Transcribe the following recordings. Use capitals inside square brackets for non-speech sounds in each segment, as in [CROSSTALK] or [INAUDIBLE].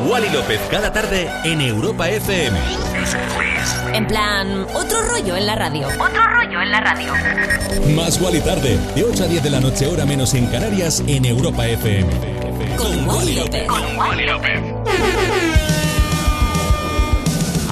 Wally López cada tarde en Europa FM. En plan, otro rollo en la radio. Otro rollo en la radio. Más Wally tarde, de 8 a 10 de la noche, hora menos en Canarias, en Europa FM. Con Wally López. Con Wally López.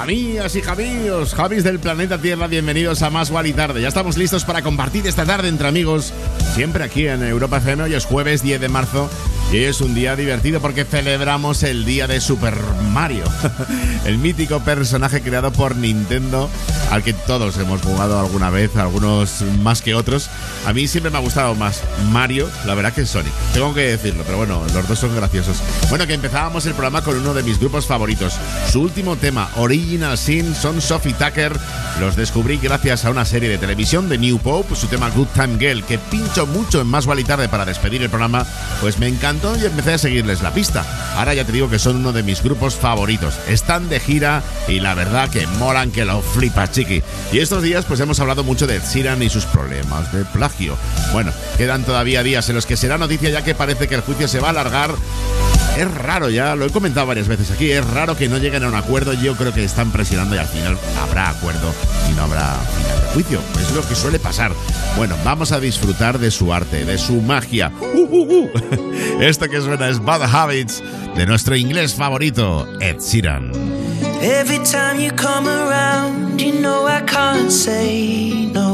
Amigas y Javíos, Javis del planeta Tierra, bienvenidos a Más Wally Tarde. Ya estamos listos para compartir esta tarde entre amigos, siempre aquí en Europa FM. Hoy es jueves 10 de marzo y es un día divertido porque celebramos el día de Super Mario, [LAUGHS] el mítico personaje creado por Nintendo, al que todos hemos jugado alguna vez, algunos más que otros. A mí siempre me ha gustado más Mario, la verdad que Sonic. Tengo que decirlo, pero bueno, los dos son graciosos. Bueno, que empezábamos el programa con uno de mis grupos favoritos. Su último tema, Original Sin, son Sophie Tucker. Los descubrí gracias a una serie de televisión de New Pope, su tema Good Time Girl, que pincho mucho en Más y Tarde para despedir el programa, pues me y empecé a seguirles la pista. Ahora ya te digo que son uno de mis grupos favoritos. Están de gira y la verdad que molan que lo flipas, chiqui. Y estos días pues hemos hablado mucho de Ed y sus problemas de plagio. Bueno, quedan todavía días en los que será noticia ya que parece que el juicio se va a alargar es raro, ya lo he comentado varias veces aquí, es raro que no lleguen a un acuerdo. Yo creo que están presionando y al final habrá acuerdo y no habrá final de juicio. Es lo que suele pasar. Bueno, vamos a disfrutar de su arte, de su magia. Uh, uh, uh. [LAUGHS] Esto que suena es Bad Habits de nuestro inglés favorito, Ed Sheeran. Every time you come around, you know I can't say no.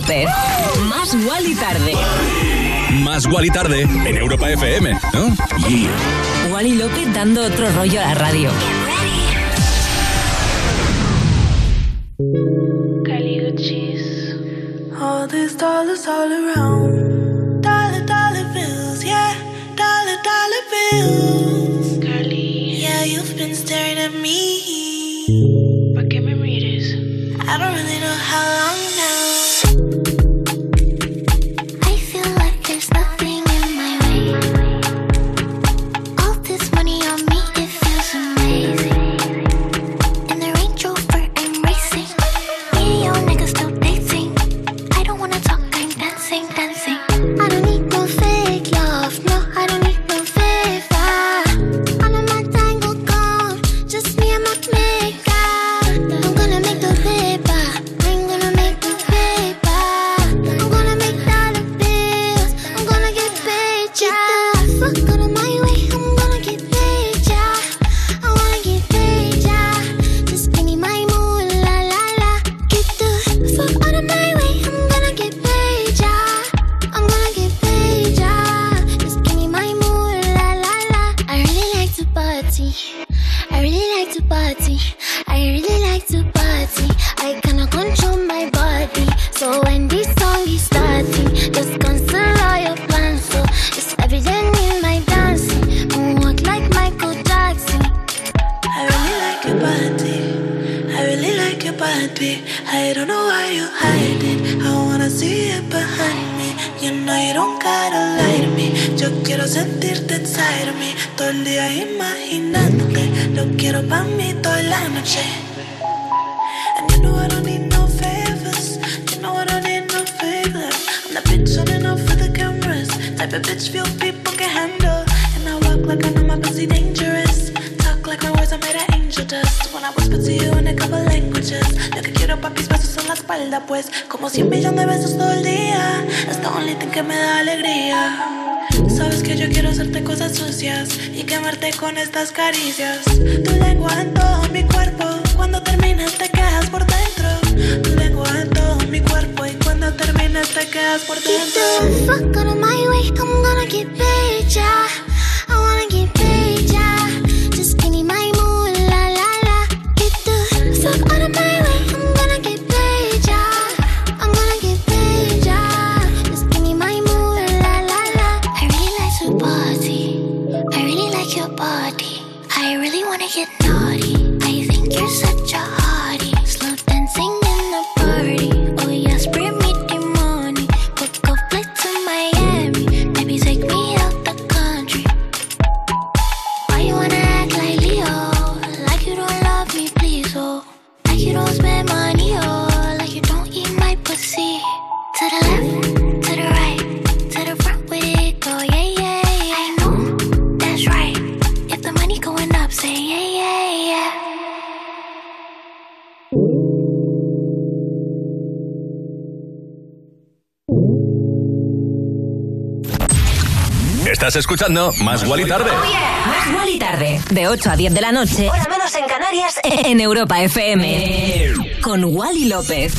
López. Más Wally tarde. Más Wally tarde en Europa FM, ¿no? Wally López dando otro rollo a la radio. Turning off for the cameras. Type of bitch few people can handle. And I walk like I know my pussy dangerous. Talk like my words are made of angel dust. When I whisper to you in a couple languages. Lo que quiero pa' mis besos en la espalda, pues. Como cien millón de besos todo el día. Es the only thing que me da alegría. Sabes que yo quiero hacerte cosas sucias y quemarte con estas caricias. Tu lengua en todo mi cuerpo, cuando terminas te quedas por dentro. Tu lengua en todo mi cuerpo no terminas te quedas por dentro. Get the fuck out of my way, I'm gonna get paid, yeah. I wanna get paid, yeah. Just give me my moon, la la la. Get the fuck out of my way. Escuchando Más Guali Tarde. Oh, Más Guali Tarde. De 8 a 10 de la noche. Hora menos en Canarias. [LAUGHS] En Europa FM. Con Wally López.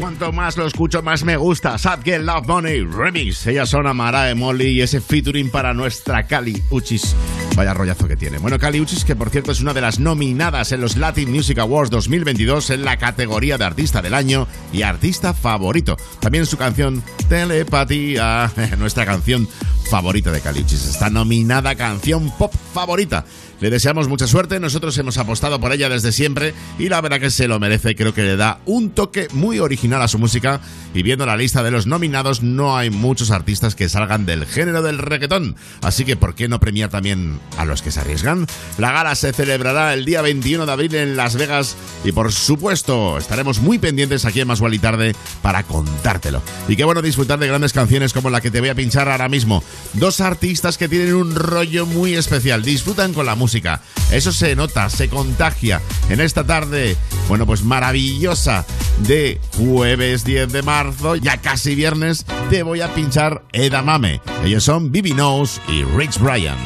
Cuanto más lo escucho, más me gusta. Sad Girl Love Money Remix. Ellas son Amara Molly y ese featuring para nuestra Cali Uchis. Vaya rollazo que tiene. Bueno, Cali Uchis, que por cierto es una de las nominadas en los Latin Music Awards 2022 en la categoría de Artista del Año y Artista Favorito. También su canción Telepatía, [LAUGHS] nuestra canción favorita de Cali Uchis. Está nominada canción pop favorita. Le deseamos mucha suerte, nosotros hemos apostado por ella desde siempre y la verdad que se lo merece, creo que le da un toque muy original a su música. Y viendo la lista de los nominados no hay muchos artistas que salgan del género del reggaetón, así que ¿por qué no premiar también a los que se arriesgan? La gala se celebrará el día 21 de abril en Las Vegas. Y por supuesto estaremos muy pendientes aquí en Más y Tarde para contártelo. Y qué bueno disfrutar de grandes canciones como la que te voy a pinchar ahora mismo. Dos artistas que tienen un rollo muy especial, disfrutan con la música música. Eso se nota, se contagia en esta tarde, bueno, pues maravillosa de jueves 10 de marzo, ya casi viernes, te voy a pinchar Edamame. Ellos son Bibi Knows y Rich Bryan.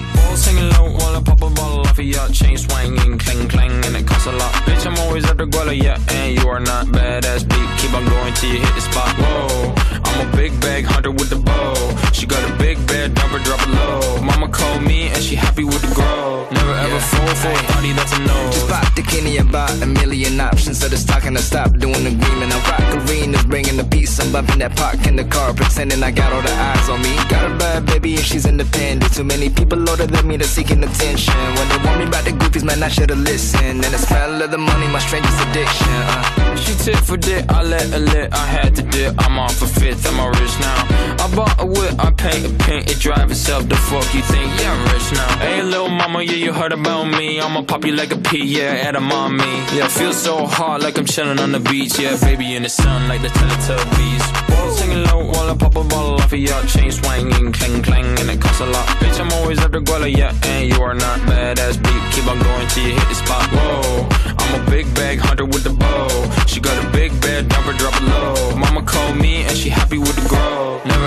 And it costs a lot. Bitch, I'm always after Guala, yeah, and you are not badass beat. Keep on going till you hit the spot. Whoa, I'm a big bag hunter with the bow. She got a big bed, number drop it low. Mama called me and she happy with the grow. Never ever yeah. fall for a party that's a no. Just pop the Kenny about a million options. So this talking to stop doing the agreement. I rock arenas, bringing the peace. I'm bumping that park in the car, pretending I got all the eyes on me. Got a bad baby and she's independent. Too many people older than me, they're seeking attention. When they want me about the goofies, man, I should've listened. And the smell of the money, my strangest addiction. Uh. She tip for dick, I let her lit. I had to dip, I'm off for fifth, I'm a rich now. Bought a whip, I paint a paint, it drive itself. The fuck you think? Yeah, I'm rich now. Hey, little mama, yeah, you heard about me. I'ma pop you like a pea, yeah, at a mommy. Yeah, feel so hot like I'm chilling on the beach. Yeah, baby in the sun like the Teletubbies. Whoa, singing low while I pop a bottle off of your chain swinging, clang clang, and it costs a lot. Bitch, I'm always after Guala, yeah, and you are not badass beat. Keep on going till you hit the spot. Whoa, I'm a big bag hunter with the bow. She got a big bed, never drop it low. Mama called me and she happy with the grow. Never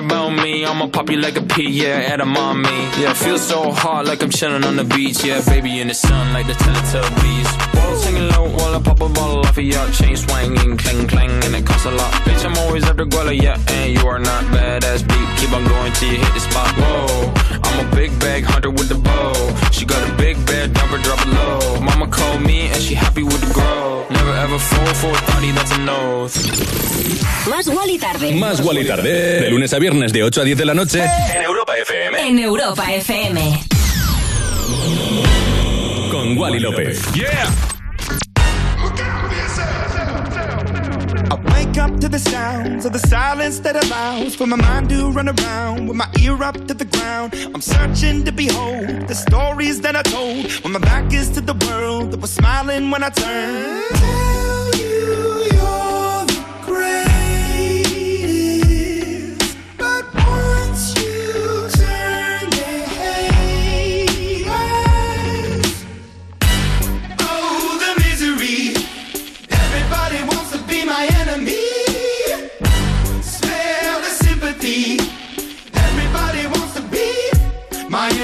about me. I'ma pop you like a pea, yeah, at a mommy. Yeah, feel so hot like I'm chilling on the beach. Yeah, baby in the sun like the Teletubbies. Whoa, singing low while I pop a bottle off of your chain swinging, clang clang, and it costs a lot. Bitch, I'm always after Guala, yeah, and you are not badass beat. Keep on going till you hit the spot. Whoa, I'm a big bag hunter with the bow. She got a big bed, never drop it low. Mama called me and she happy with the grow. Never ever fall for a thotty that's a no. Más Wally tarde. Más Wally tarde. De lunes a viernes de 8 a 10 de la noche en Europa FM. En Europa FM. Con Wally López. Yeah. I wake up to the sounds of the silence that allows for my mind to run around with my ear up to the ground. I'm searching to behold the stories that I told when my back is to the world that was smiling when I turned.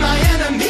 my enemy.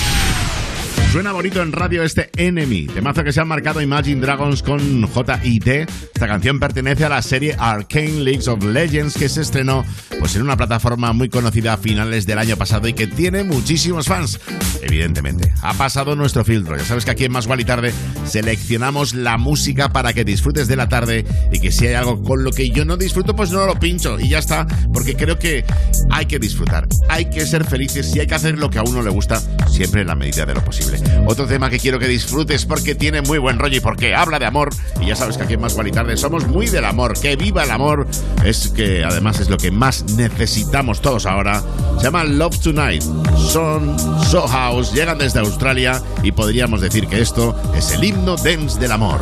Suena bonito en radio este Enemy, temazo que se ha marcado Imagine Dragons con J.I.T. Esta canción pertenece a la serie Arcane Leagues of Legends que se estrenó pues en una plataforma muy conocida a finales del año pasado y que tiene muchísimos fans. Evidentemente, ha pasado nuestro filtro. Ya sabes que aquí en Más y Tarde seleccionamos la música para que disfrutes de la tarde y que si hay algo con lo que yo no disfruto, pues no lo pincho y ya está, porque creo que hay que disfrutar, hay que ser felices y hay que hacer lo que a uno le gusta, siempre en la medida de lo posible. Otro tema que quiero que disfrutes porque tiene muy buen rollo y porque habla de amor. Y ya sabes que aquí en Más y Tarde somos muy del amor. Que viva el amor. Es que además es lo que más necesitamos todos ahora. Se llama Love Tonight. Son So House. Llegan desde Australia y podríamos decir que esto es el himno dance del amor.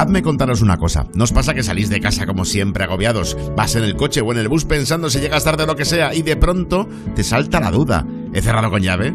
Dejadme contaros una cosa. ¿Nos pasa que salís de casa como siempre agobiados? Vas en el coche o en el bus pensando si llegas tarde o lo que sea y de pronto te salta la duda. he cerrado con llave,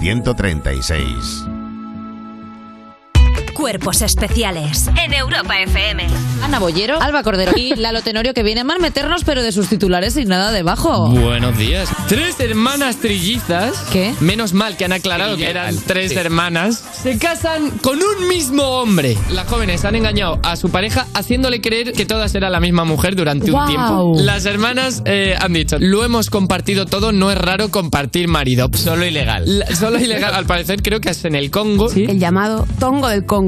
136 136. Cuerpos especiales en Europa FM. Ana Bollero, Alba Cordero y Lalo Tenorio que viene a mal meternos pero de sus titulares sin nada debajo. Buenos días. Tres hermanas trillizas. ¿Qué? Menos mal que han aclarado que eran tres hermanas. Se casan con un mismo hombre. Las jóvenes han engañado a su pareja haciéndole creer que todas eran la misma mujer durante un tiempo. Las hermanas eh, han dicho, lo hemos compartido todo, no es raro compartir marido. Solo ilegal. La- solo ilegal, al parecer creo que es en el Congo. El llamado tongo del Congo.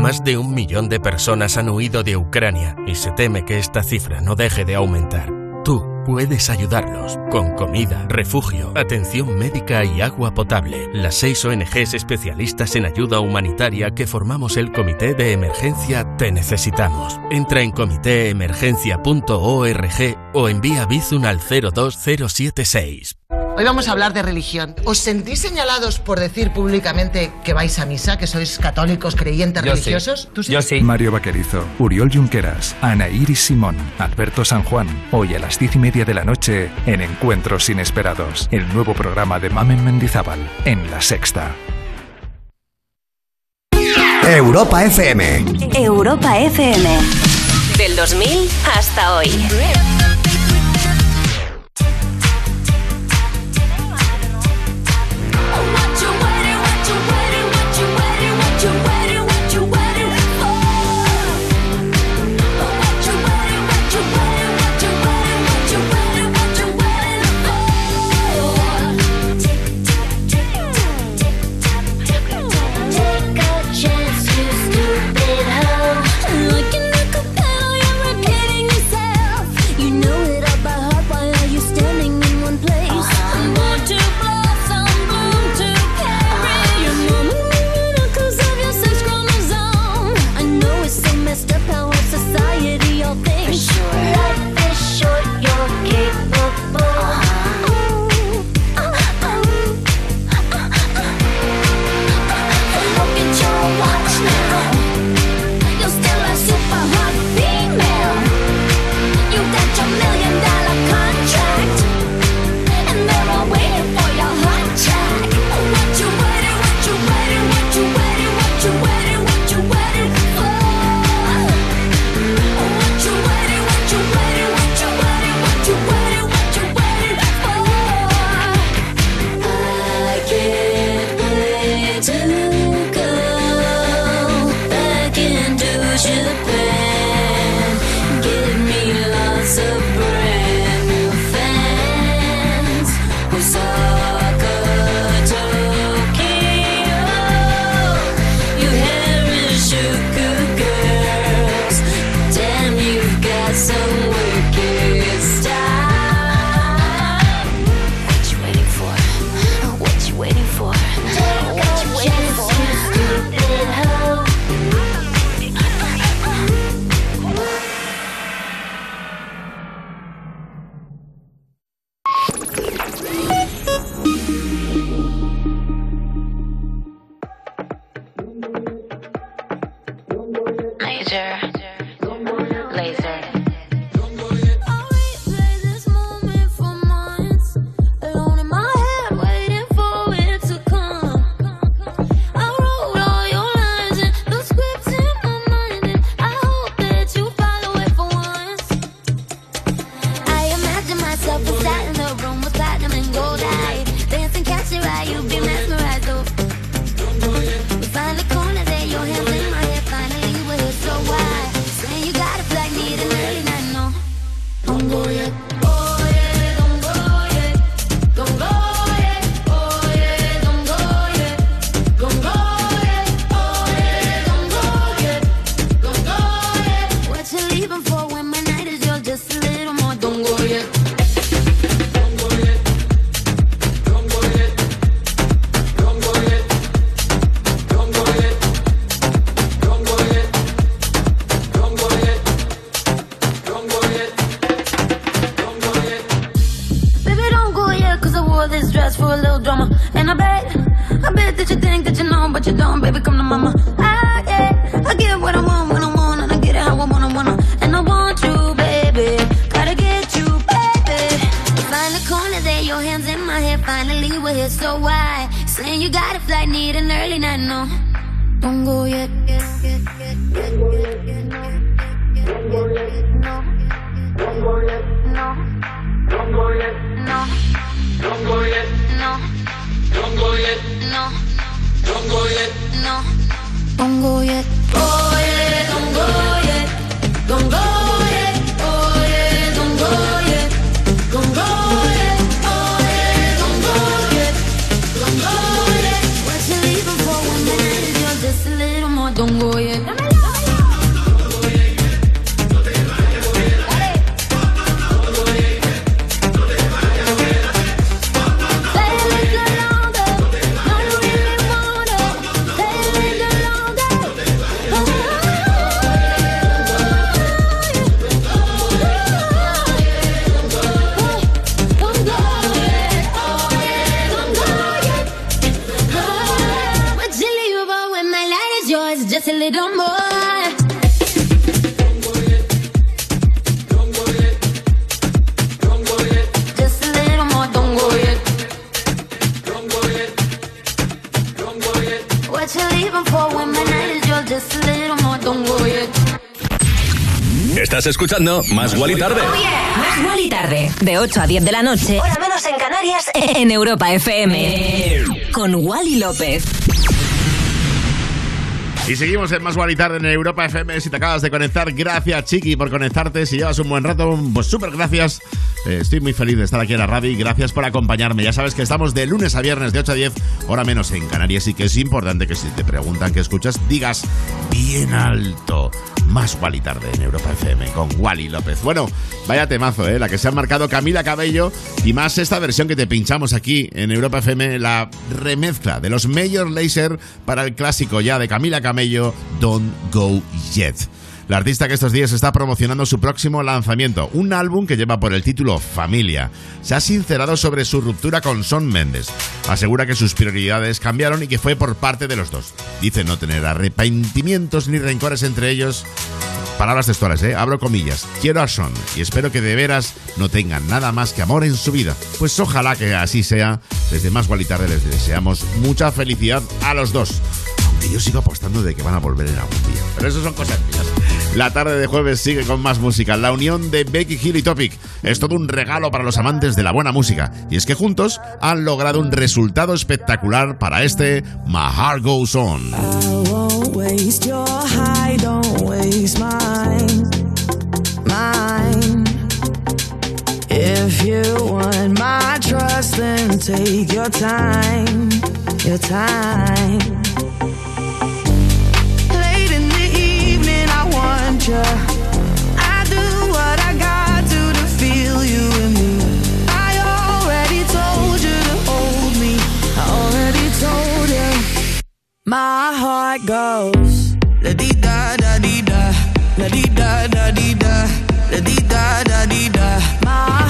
Más de un millón de personas han huido de Ucrania y se teme que esta cifra no deje de aumentar. Tú puedes ayudarlos con comida, refugio, atención médica y agua potable. Las seis ONGs especialistas en ayuda humanitaria que formamos el Comité de Emergencia Te Necesitamos. Entra en comitéemergencia.org o envía Bizun al 02076. Hoy vamos a hablar de religión. ¿Os sentís señalados por decir públicamente que vais a misa, que sois católicos creyentes religiosos? ¿Tú sí? Mario Vaquerizo, Uriol Junqueras, Ana Iris Simón, Alberto San Juan. Hoy a las diez y media de la noche en Encuentros Inesperados, el nuevo programa de Mamen Mendizábal en La Sexta. Europa FM. Europa FM. Del 2000 hasta hoy. You doing, baby, come to mama. Ah, yeah, I get what I want when I want, and I get it how I wanna, wanna. And I want you, baby, gotta get you, baby. Find the corner there, your hands in my hair, finally we're here, so why? Saying you got a flight, need an early night, no. Don't go yet. Don't escuchando Más Guali Tarde. Más Guali Tarde, de 8 a 10 de la noche, hora menos en Canarias, [LAUGHS] en Europa FM. Con Wally López. Y seguimos en Más Guali Tarde en Europa FM. Si te acabas de conectar, gracias Chiqui por conectarte. Si llevas un buen rato, pues súper gracias. Eh, estoy muy feliz de estar aquí en la radio y gracias por acompañarme. Ya sabes que estamos de lunes a viernes de 8 a 10, hora menos en Canarias y que es importante que si te preguntan qué escuchas, digas bien alto. Más Wally Tarde en Europa FM con Wally López. Bueno, vaya temazo, ¿eh? La que se ha marcado Camila Cabello y más esta versión que te pinchamos aquí en Europa FM, la remezcla de los Major Laser para el clásico ya de Camila Cabello, Don't Go Yet. La artista que estos días está promocionando su próximo lanzamiento, un álbum que lleva por el título Familia. Se ha sincerado sobre su ruptura con Son Méndez. Asegura que sus prioridades cambiaron y que fue por parte de los dos. Dice no tener arrepentimientos ni rencores entre ellos. Palabras textuales, ¿eh? Abro comillas. Quiero a Son y espero que de veras no tengan nada más que amor en su vida. Pues ojalá que así sea. Desde Más Gual les deseamos mucha felicidad a los dos. Aunque yo sigo apostando de que van a volver en algún día. Pero eso son cosas mías. La tarde de jueves sigue con más música. La unión de Becky Hill y Topic es todo un regalo para los amantes de la buena música. Y es que juntos han logrado un resultado espectacular para este My Heart Goes On. If you want my trust, then take your time, your time. I do what I got to to feel you in me. I already told you to hold me. I already told you. My heart goes la di da da di da, la di da da di da, la di da da di da. My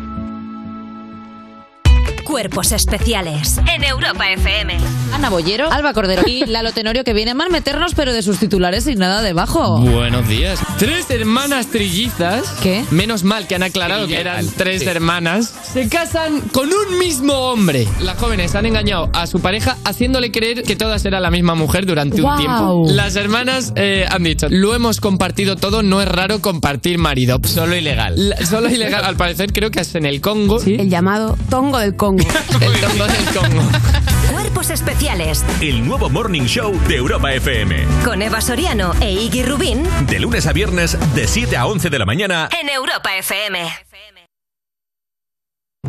Cuerpos especiales en Europa FM. Ana Bollero, Alba Cordero y Lalo Tenorio que viene mal meternos pero de sus titulares sin nada debajo. Buenos días. Tres hermanas trillizas. ¿Qué? Menos mal que han aclarado que eran tres hermanas. Se casan con un mismo hombre. Las jóvenes han engañado a su pareja haciéndole creer que todas eran la misma mujer durante un tiempo. Las hermanas eh, han dicho, lo hemos compartido todo, no es raro compartir marido. Solo ilegal. solo ilegal. Al parecer creo que es en el Congo. El llamado tongo del Congo. [LAUGHS] el tongo del Congo. Cuerpos especiales El nuevo Morning Show de Europa FM. con Eva Soriano e Iggy Rubín De lunes a viernes, de 7 a 11 de la mañana. en Europa FM.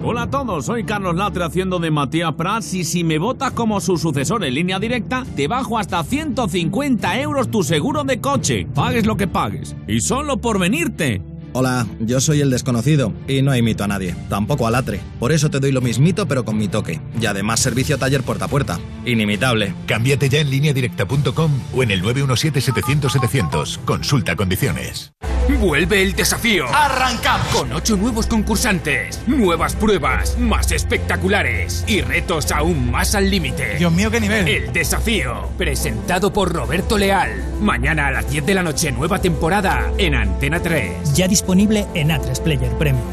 Hola a todos, soy Carlos Latre haciendo de Matías Prats y si me votas como su sucesor en línea directa, te bajo hasta 150 euros tu seguro de coche. Pagues lo que pagues. Y solo por venirte. Hola, yo soy el desconocido y no imito a nadie, tampoco a Latre. Por eso te doy lo mismito pero con mi toque. Y además servicio taller puerta a puerta. Inimitable. Cámbiate ya en lineadirecta.com o en el 917-700-700. Consulta condiciones. Vuelve el desafío. Arrancamos con ocho nuevos concursantes, nuevas pruebas, más espectaculares y retos aún más al límite. Dios mío, qué nivel. El desafío, presentado por Roberto Leal. Mañana a las 10 de la noche, nueva temporada en Antena 3. Ya disponible en A3 Player Premium.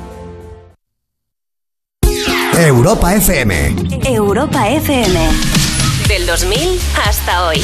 Europa FM. Europa FM. Del 2000 hasta hoy.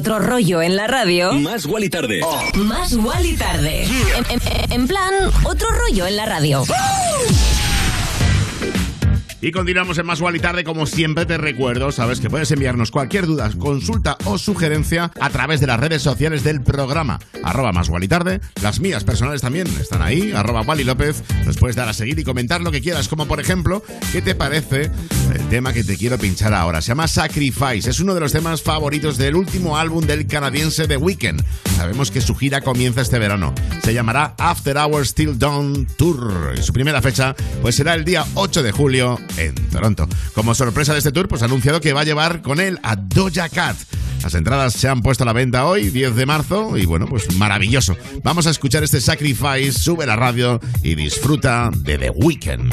Otro rollo en la radio, Más Wally Tarde. más Wally tarde. En, en- en plan, otro rollo en la radio. Y continuamos en Más Gual y Tarde, como siempre te recuerdo, sabes que puedes enviarnos cualquier duda, consulta o sugerencia a través de las redes sociales del programa. Arroba Más y Tarde, las mías personales también están ahí, arroba Wally López, nos puedes dar a seguir y comentar lo que quieras, como por ejemplo, ¿qué te parece tema que te quiero pinchar ahora? Se llama Sacrifice, es uno de los temas favoritos del último álbum del canadiense The Weeknd. Sabemos que su gira comienza este verano. Se llamará After Hours Till Dawn Tour. Y su primera fecha pues será el día 8 de julio en Toronto. Como sorpresa de este tour, pues ha anunciado que va a llevar con él a Doja Cat. Las entradas se han puesto a la venta hoy, 10 de marzo, y bueno, pues maravilloso. Vamos a escuchar este Sacrifice, sube la radio y disfruta de The Weeknd.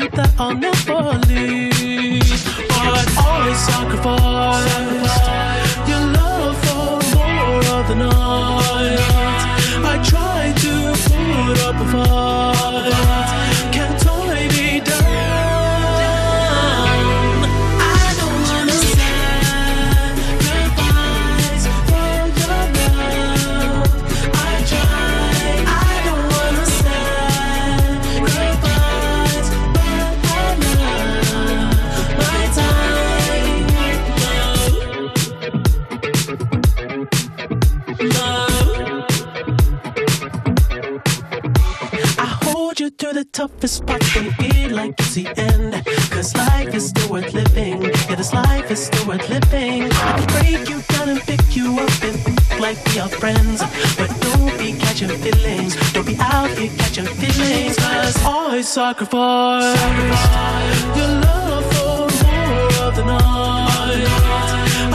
you that I'll never leave. But always sacrifice your parts when you feel like it's the end. Cause life is still worth living. Yeah, this life is still worth living. I can break you down and pick you up and like we are friends. But don't be catching feelings. Don't be out here catching feelings. Cause I sacrifice your love for more of the night.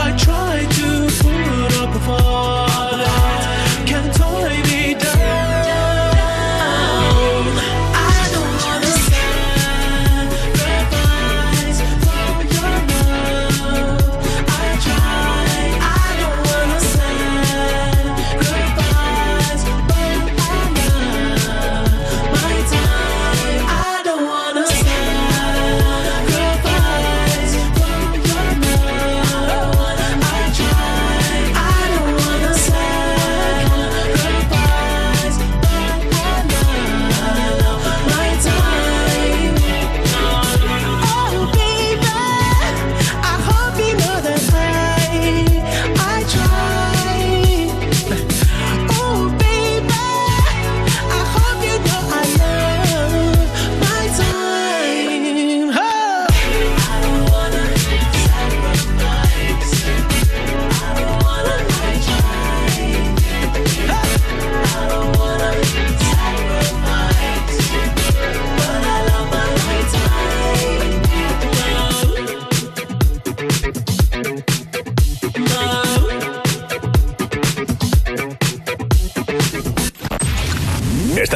I try to put up a fight.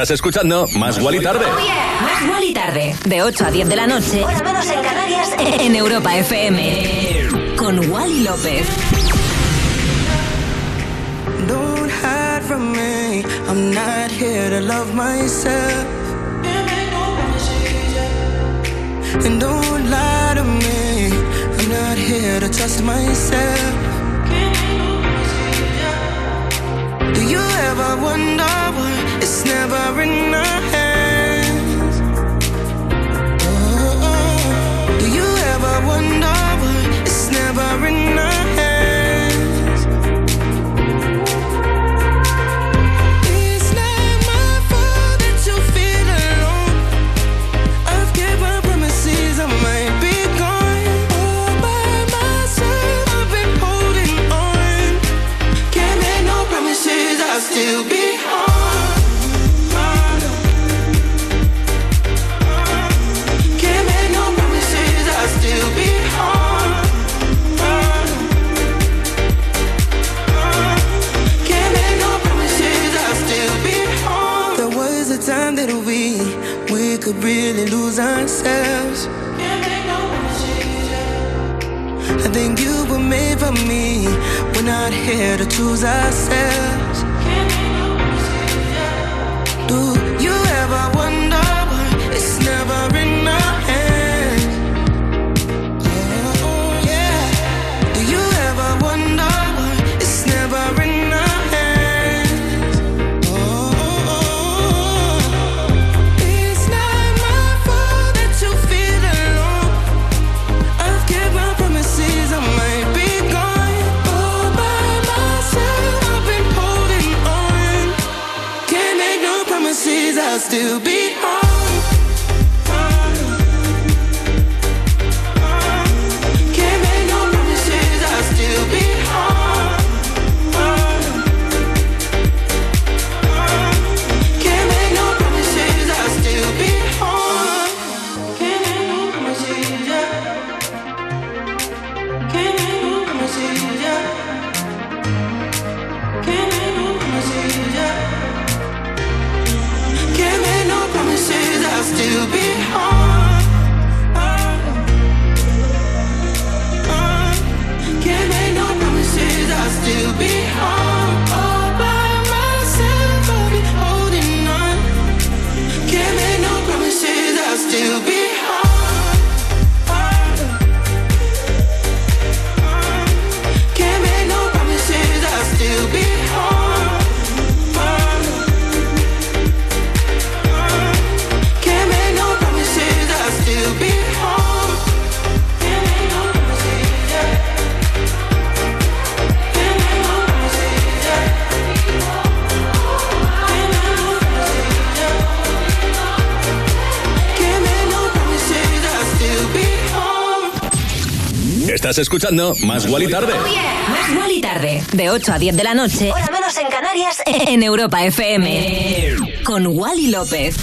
Estás escuchando Más Gual y Tarde. Más Gual y Tarde, de 8 a 10 de la noche, hora menos en Canarias, en Europa FM. Con Wally López. Don't hide from me. I'm not here to love myself. And don't lie to me. I'm not here to trust myself. Me. We're not here to choose ourselves. Still Estás escuchando Más Guali Tarde. Más Guali Tarde, de 8 a 10 de la noche, hora menos en Canarias, [LAUGHS] en Europa FM. Con Wally López.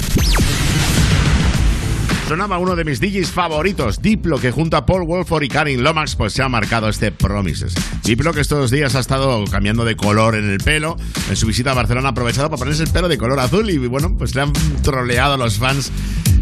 Sonaba uno de mis DJs favoritos, Diplo, que junto a Paul Wolford y Karin Lomax pues se ha marcado este Promises. Diplo que estos días ha estado cambiando de color en el pelo. En su visita a Barcelona ha aprovechado para ponerse el pelo de color azul y bueno, pues le han troleado a los fans.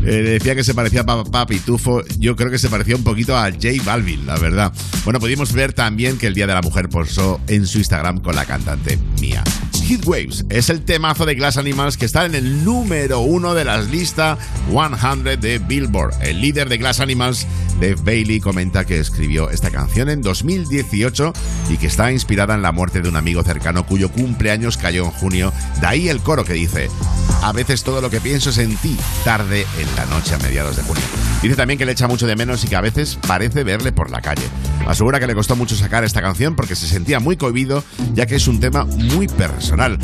Eh, decía que se parecía a Papá Pitufo. Yo creo que se parecía un poquito a J Balvin, la verdad. Bueno, pudimos ver también que el Día de la Mujer posó en su Instagram con la cantante Mia. Heat Waves es el temazo de Glass Animals que está en el número uno de las listas 100 de Billboard. El líder de Glass Animals, Dave Bailey, comenta que escribió esta canción en 2018 y que está inspirada en la muerte de un amigo cercano cuyo cumpleaños cayó en junio. De ahí el coro que dice: A veces todo lo que pienso es en ti, tarde en la noche a mediados de junio. Dice también que le echa mucho de menos y que a veces parece verle por la calle. Asegura que le costó mucho sacar esta canción porque se sentía muy cohibido, ya que es un tema muy personal.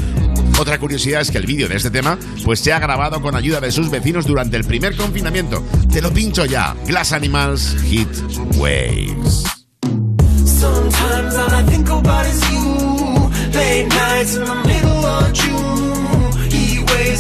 Otra curiosidad es que el vídeo de este tema pues se ha grabado con ayuda de sus vecinos durante el primer confinamiento. Te lo pincho ya. Glass Animals Hit Waves. Sometimes I think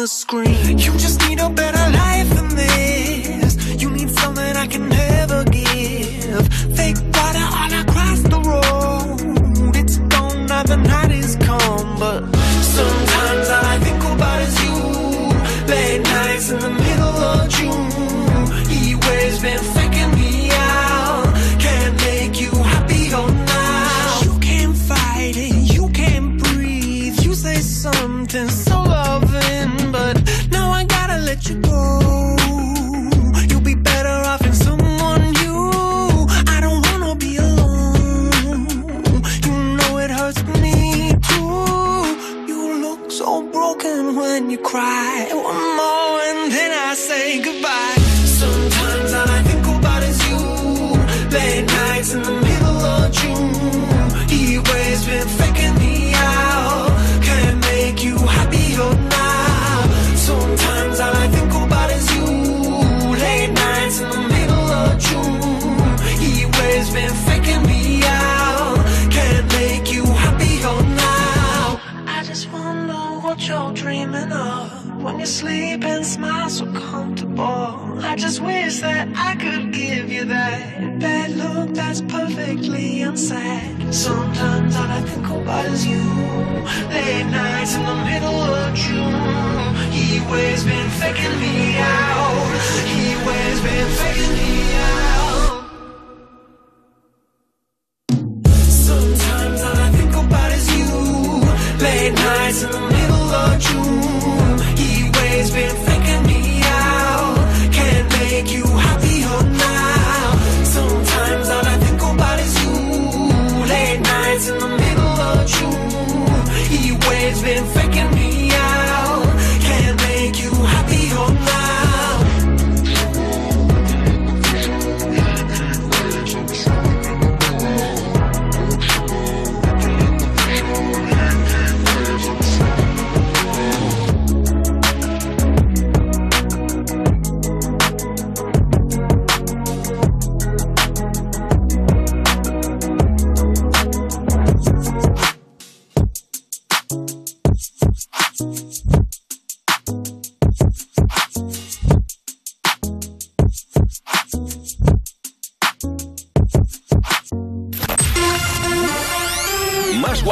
the screen. You just need a better life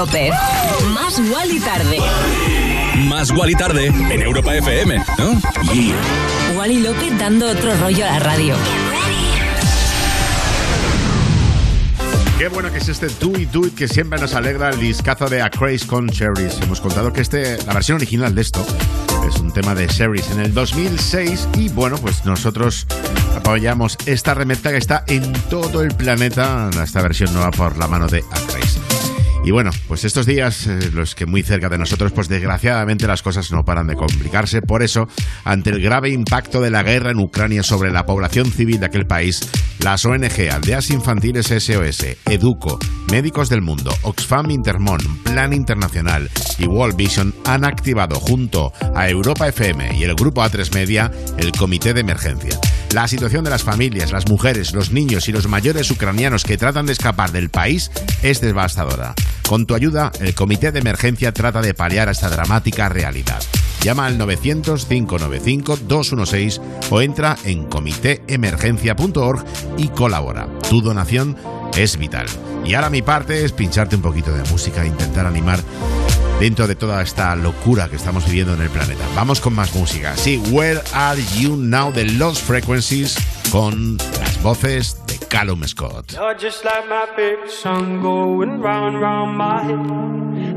López. Más Wally Tarde. Más Wally Tarde en Europa FM, ¿no? Yeah. Wally López dando otro rollo a la radio. Qué bueno que es este Do It Do It que siempre nos alegra el discazo de A Craze con Cherries. Hemos contado que este, la versión original de esto es un tema de Cherries en el 2006 y bueno, pues nosotros apoyamos esta remezcla que está en todo el planeta, esta versión nueva por la mano de A Craze. Y bueno, pues estos días, eh, los que muy cerca de nosotros, pues desgraciadamente las cosas no paran de complicarse. Por eso, ante el grave impacto de la guerra en Ucrania sobre la población civil de aquel país, las ONG Aldeas Infantiles SOS, Educo, Médicos del Mundo, Oxfam Intermon, Plan Internacional y World Vision han activado junto a Europa FM y el grupo A3 Media el Comité de Emergencia. La situación de las familias, las mujeres, los niños y los mayores ucranianos que tratan de escapar del país es devastadora. Con tu ayuda, el Comité de Emergencia trata de paliar esta dramática realidad. Llama al 900-595-216 o entra en comitéemergencia.org y colabora. Tu donación es vital. Y ahora mi parte es pincharte un poquito de música e intentar animar dentro de toda esta locura que estamos viviendo en el planeta. Vamos con más música. Sí, Where Are You Now de Lost Frequencies con las voces de Callum Scott.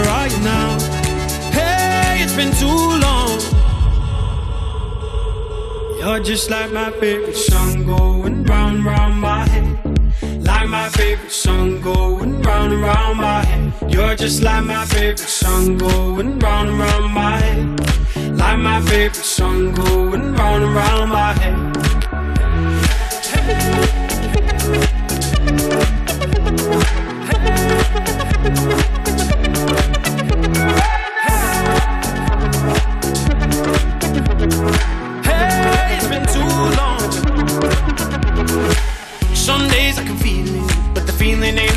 Where are you now? Hey, it's been too long. You're just like my favorite song going round, round my head. Like my favorite song going round and round my head. You're just like my favorite song going round and round my head. Like my favorite song going round and round my head. Hey,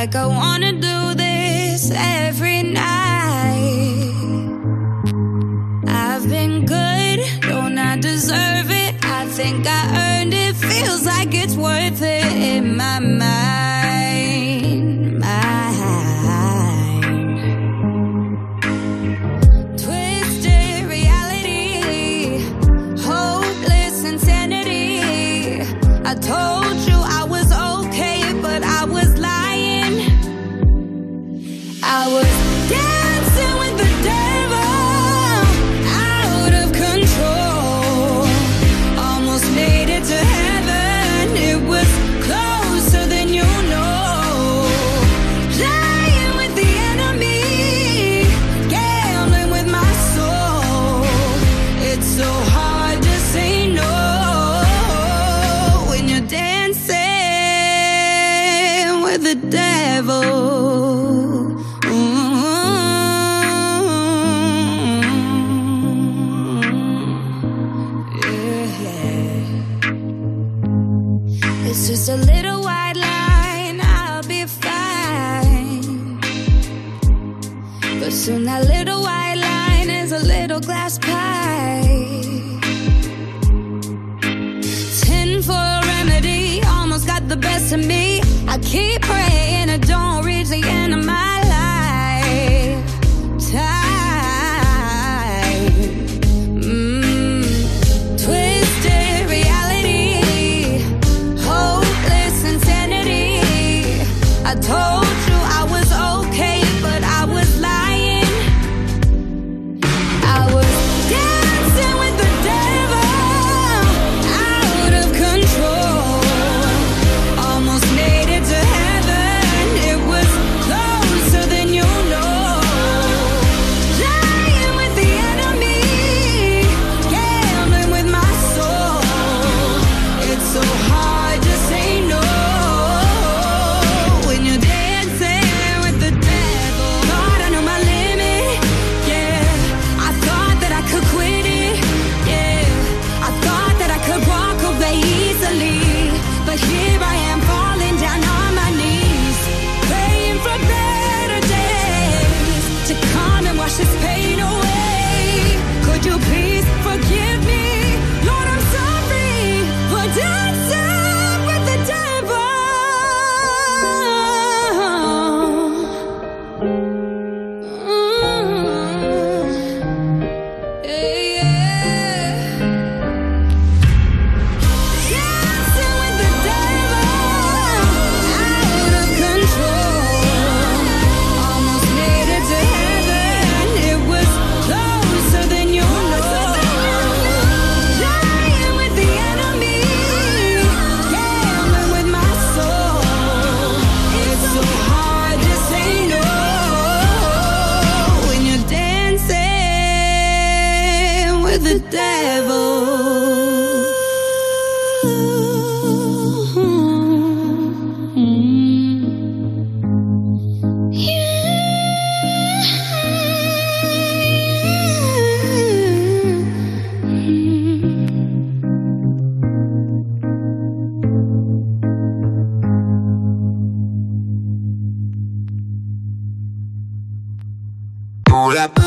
like I wanna do this every night. My mind. Pull up,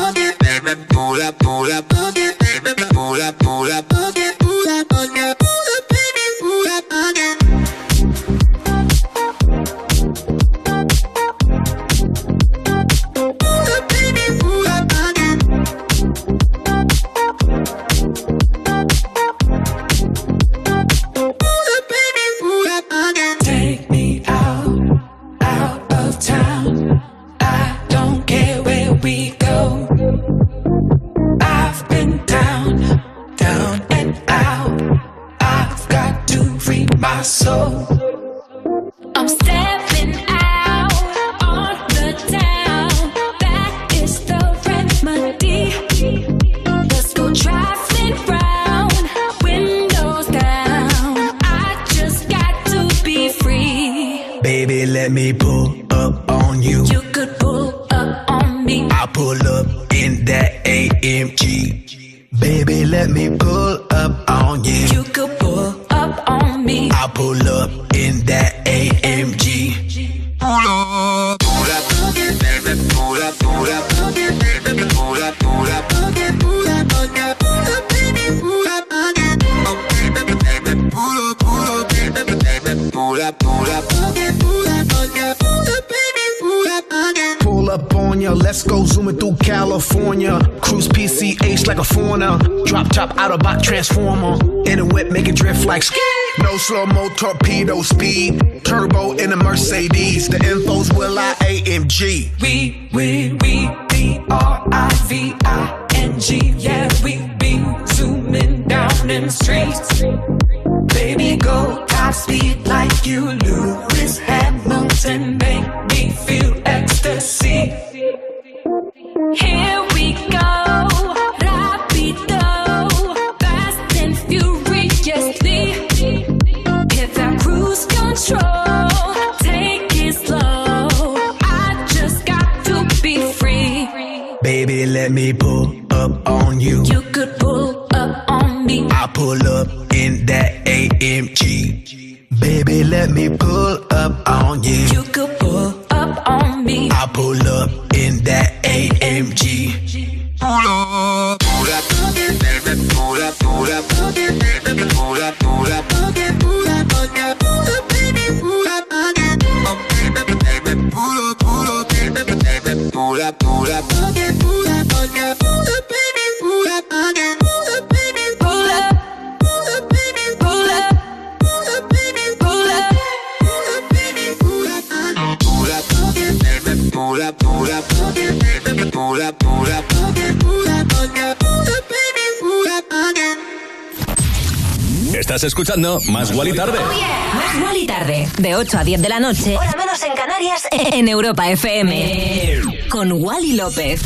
escuchando Más Guali Tarde. Más Guali y Tarde. De 8 a 10 de la noche. Hora menos en Canarias. [LAUGHS] En Europa FM. Con Wally López.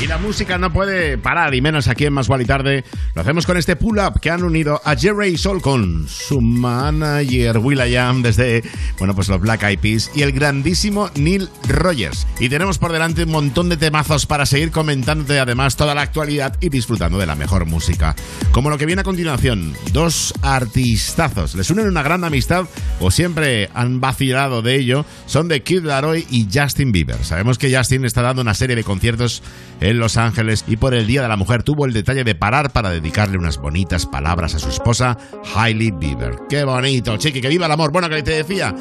Y la música no puede parar, y menos aquí en Más Guali Tarde. Lo hacemos con este pull-up que han unido a Jerry Sol con su manager Will.i.am desde, bueno, pues los Black Eyed Peas y el grandísimo Neil Rogers. Y tenemos por delante un montón de temazos para seguir comentándote además toda la actualidad y disfrutando de la mejor música. Como lo que viene a continuación, dos artistazos. Les unen una gran amistad o siempre han vacilado de ello. Son de Kid Laroi y Justin Bieber. Sabemos que Justin está dando una serie de conciertos en Los Ángeles y por el Día de la Mujer tuvo el detalle de parar para dedicarle unas bonitas palabras a su esposa, Hailey Bieber. ¡Qué bonito, chiqui! ¡Que viva el amor! Bueno, que te decía,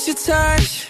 from you, I miss your touch.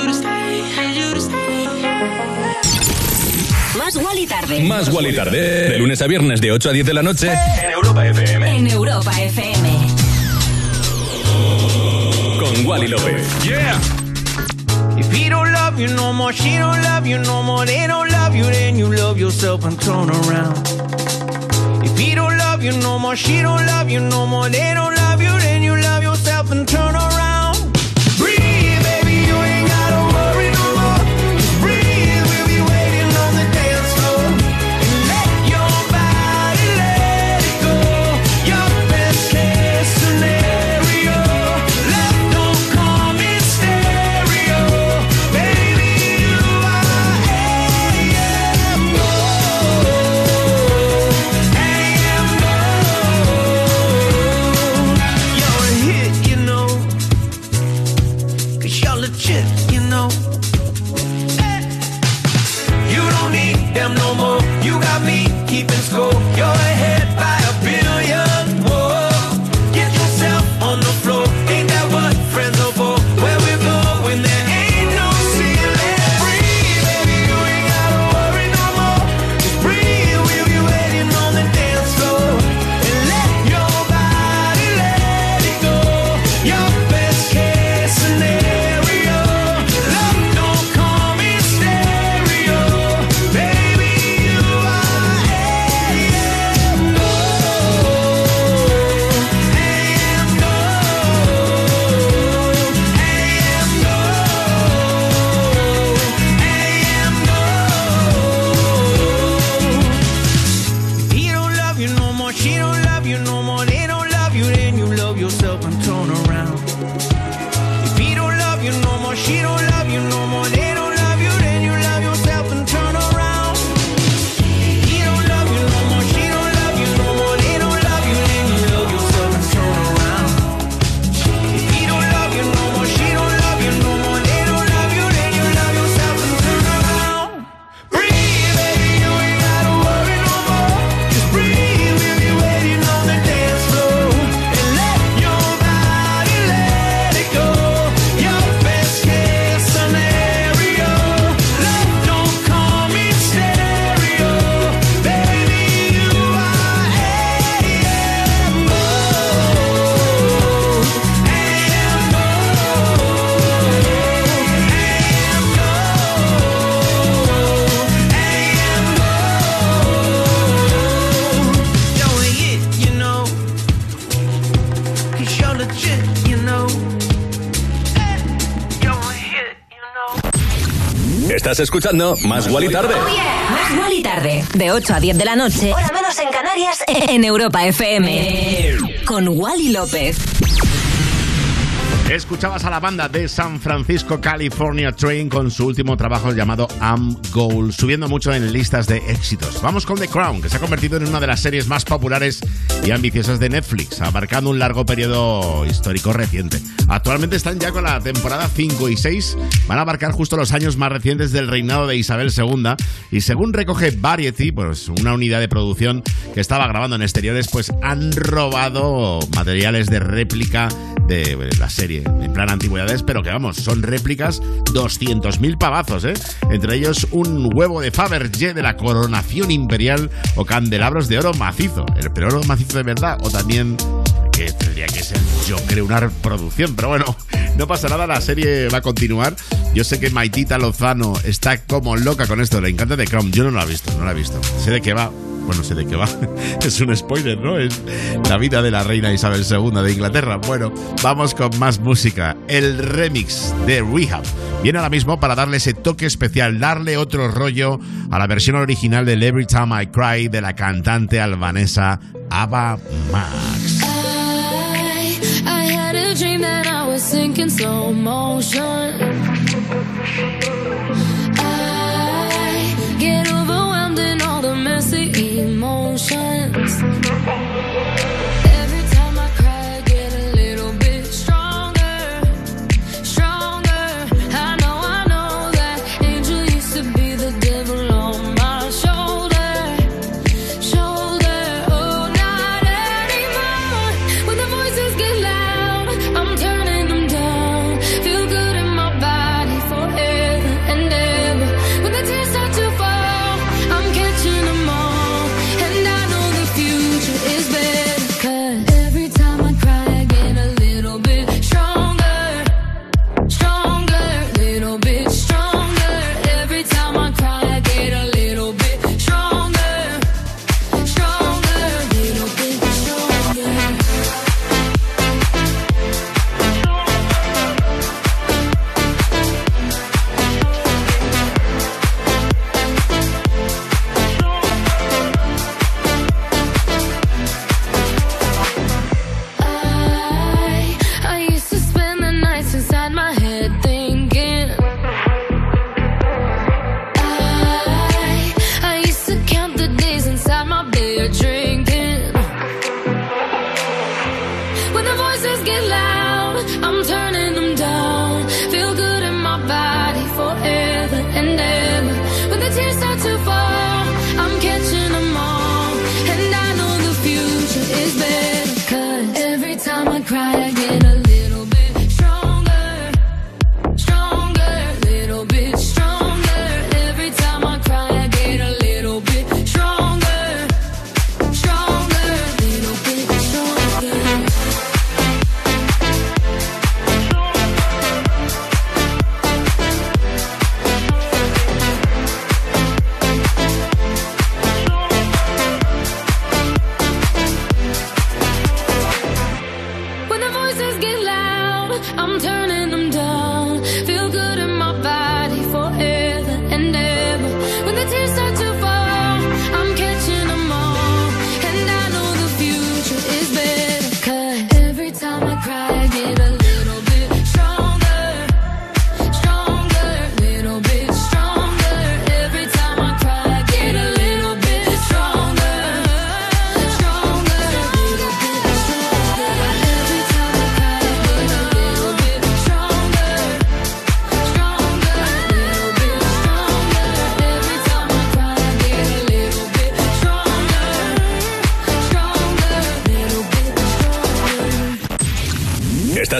Más Wally Tarde. Más Guali Tarde. De lunes a viernes de 8 a 10 de la noche. En Europa FM. En Europa FM. Con Wally López. Yeah. If he don't love you no more, she don't love you no more, they don't love you, then you love yourself and turn around. If he don't love you no more, she don't love you no more, they don't love you, then you love yourself and turn around. Escuchando Más Guali Tarde. Más Guali y Tarde. De 8 a 10 de la noche. Hora menos en Canarias. [LAUGHS] En Europa FM. Con Wally López. Escuchabas a la banda de San Francisco, California Train con su último trabajo llamado Am Goal, subiendo mucho en listas de éxitos. Vamos con The Crown, que se ha convertido en una de las series más populares y ambiciosas de Netflix, abarcando un largo periodo histórico reciente. Actualmente están ya con la temporada 5 y 6, van a abarcar justo los años más recientes del reinado de Isabel II y según recoge Variety, pues una unidad de producción que estaba grabando en exteriores, pues han robado materiales de réplica de la serie, en plan antigüedades, pero que vamos, son réplicas 200.000 pavazos, ¿eh? Entre ellos un huevo de Fabergé de la coronación imperial o candelabros de oro macizo. El oro macizo de verdad o también que tendría que ser, yo creo, una producción. Pero bueno, [LAUGHS] no pasa nada, la serie va a continuar. Yo sé que Maitita Lozano está como loca con esto, le encanta The Crown. Yo no la he visto, no la he visto. Sé de qué va. Bueno, sé de qué va. [LAUGHS] Es un spoiler, ¿no? Es la vida de la reina Isabel II de Inglaterra. Bueno, vamos con más música. El remix de Rehab viene ahora mismo para darle ese toque especial, darle otro rollo a la versión original del Every Time I Cry de la cantante albanesa Ava Max. Had a dream that I was sinking slow motion.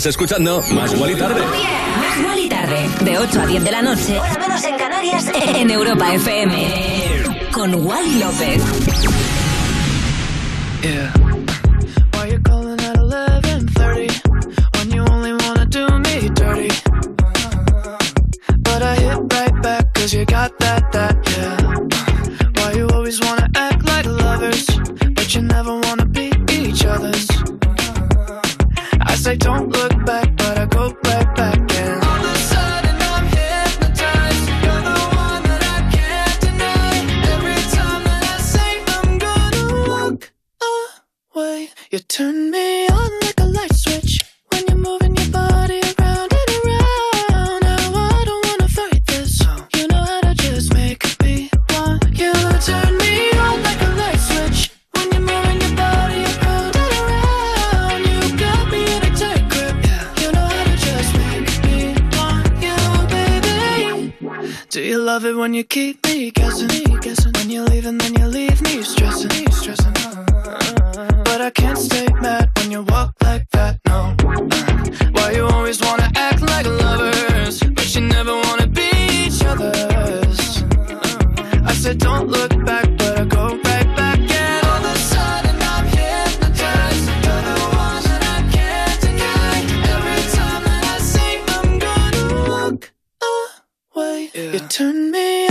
Estás escuchando Más Guali Tarde. Más Guali y Tarde. De 8 a 10 de la noche. Hora menos en Canarias. [LAUGHS] En Europa FM. Con Wally López. Love it when you keep me guessing? guessing? When you leave and then you leave me stressing, stressing. But I can't stay mad when you walk like that. No. Why you always wanna act like lovers, but you never wanna be each other's? I said don't look back, turn me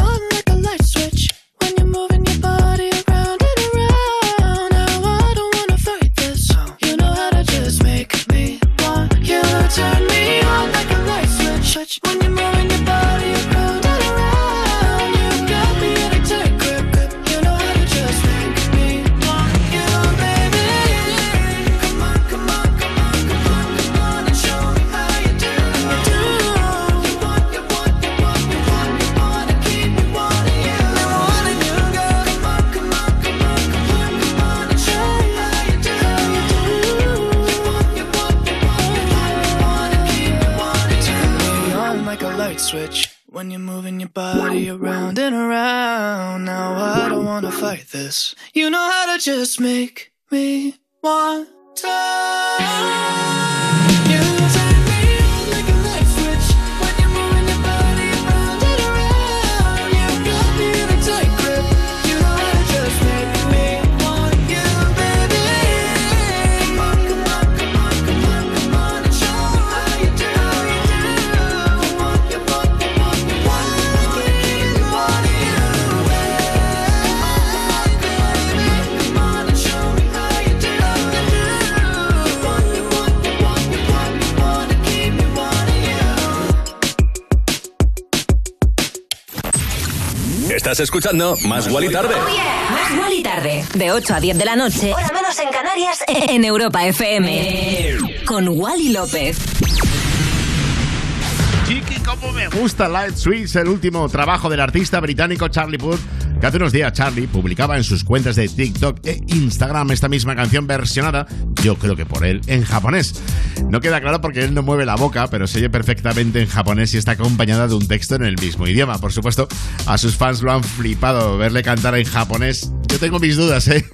body around and around, now I don't wanna fight this. You know how to just make me want to. Estás escuchando Más Gual y Tarde. Más Gual y Tarde, de 8 a 10 de la noche, hora menos en Canarias, en Europa FM. Con Wally López. Chiqui, cómo me gusta Light Sweets, el último trabajo del artista británico Charlie Puth, que hace unos días Charlie publicaba en sus cuentas de TikTok e Instagram esta misma canción versionada, yo creo que por él, en japonés. No queda claro porque él no mueve la boca, pero se oye perfectamente en japonés y está acompañada de un texto en el mismo idioma. Por supuesto, a sus fans lo han flipado verle cantar en japonés. Yo tengo mis dudas, ¿eh?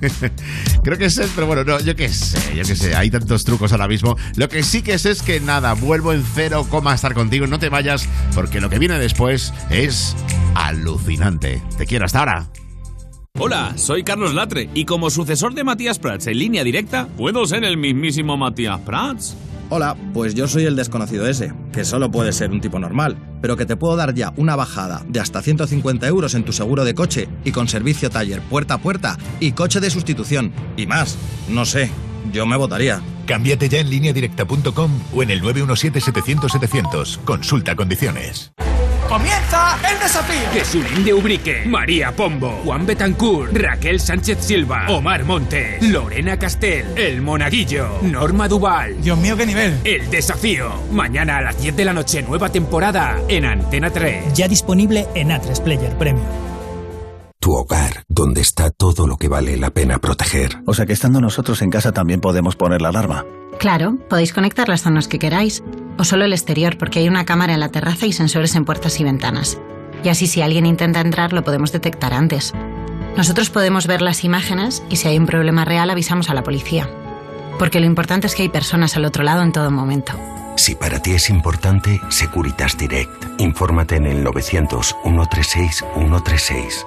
[LAUGHS] creo que es él, pero bueno, no, yo qué sé, yo qué sé, hay tantos trucos ahora mismo. Lo que sí que sé es que nada, vuelvo en cero coma a estar contigo, no te vayas, porque lo que viene después es alucinante. Te quiero hasta ahora. Hola, soy Carlos Latre y como sucesor de Matías Prats en línea directa, ¿puedo ser el mismísimo Matías Prats? Hola, pues yo soy el desconocido ese, que solo puede ser un tipo normal, pero que te puedo dar ya una bajada de hasta 150 euros en tu seguro de coche y con servicio taller puerta a puerta y coche de sustitución. Y más, no sé, yo me votaría. Cámbiate ya en lineadirecta.com o en el 917-700-700. Consulta condiciones. ¡Comienza el desafío! Jesulín de Ubrique, María Pombo, Juan Betancourt, Raquel Sánchez Silva, Omar Montes, Lorena Castel, El Monaguillo, Norma Duval. Dios mío, qué nivel. El desafío. Mañana a las 10 de la noche, nueva temporada en Antena 3. Ya disponible en A3 Player Premium. Tu hogar, donde está todo lo que vale la pena proteger. O sea que estando nosotros en casa también podemos poner la alarma. Claro, podéis conectar las zonas que queráis, o solo el exterior porque hay una cámara en la terraza y sensores en puertas y ventanas. Y así si alguien intenta entrar lo podemos detectar antes. Nosotros podemos ver las imágenes y si hay un problema real avisamos a la policía. Porque lo importante es que hay personas al otro lado en todo momento. Si para ti es importante, Securitas Direct. Infórmate en el 900 136 136.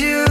you.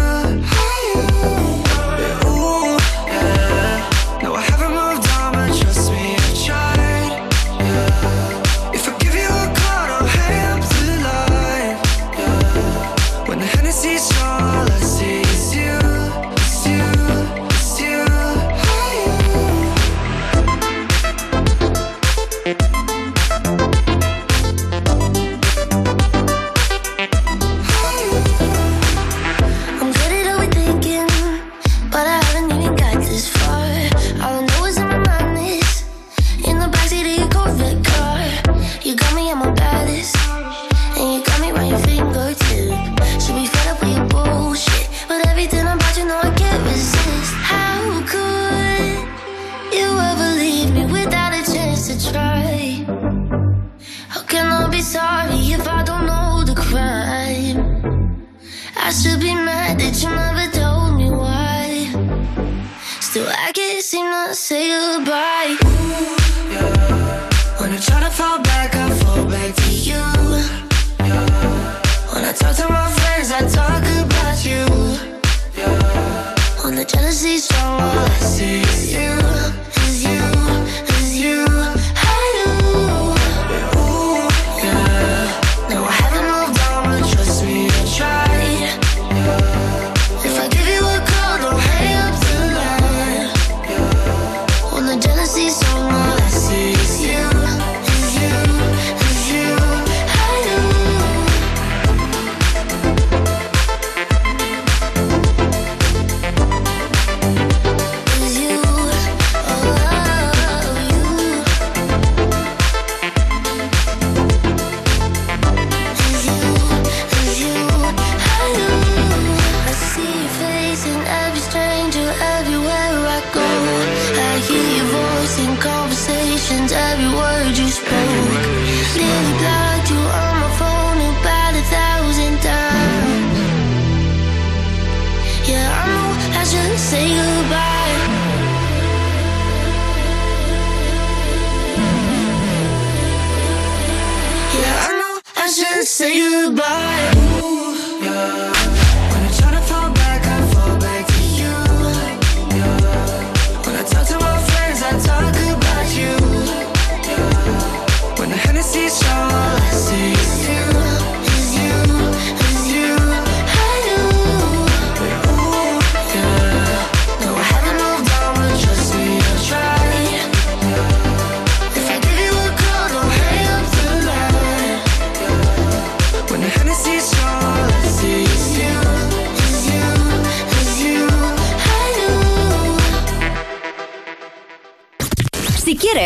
That you never told me why. Still, I can't seem to say goodbye. Yeah, When I try to fall back, I fall back to you. Yeah. When I talk to my friends, I talk about you. Yeah. When the jealousy's strong, I see you, say goodbye. Ooh, yeah.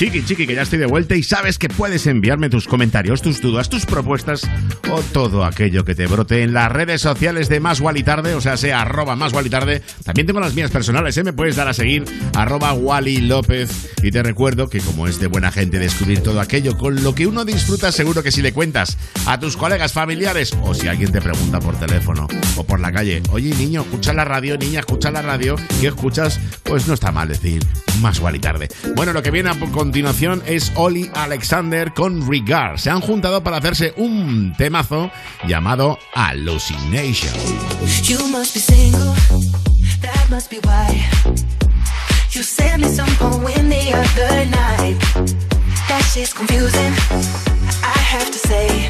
Chiqui, chiqui, que ya estoy de vuelta y sabes que puedes enviarme tus comentarios, tus dudas, tus propuestas o todo aquello que te brote en las redes sociales de Más y Tarde, o sea, sea arroba Más y Tarde. También tengo las mías personales, ¿eh? me puedes dar a seguir arroba Wally López. Y te recuerdo que como es de buena gente descubrir todo aquello con lo que uno disfruta, seguro que si le cuentas a tus colegas familiares o si alguien te pregunta por teléfono o por la calle, oye niño, escucha la radio, niña, escucha la radio, ¿qué escuchas? Pues no está mal decir Más y Tarde. Bueno, lo que viene a continuación es Oli Alexander con Regard. Se han juntado para hacerse un temazo llamado Hallucination. You must be single, that must be why. You sent me some poem the other night. That shit's confusing, I have to say.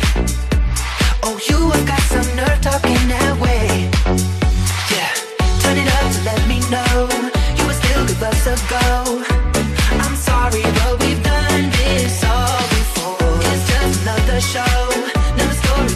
Oh, you have got some nerve talking that way. Yeah, turn it up to let me know you were still good bucks ago.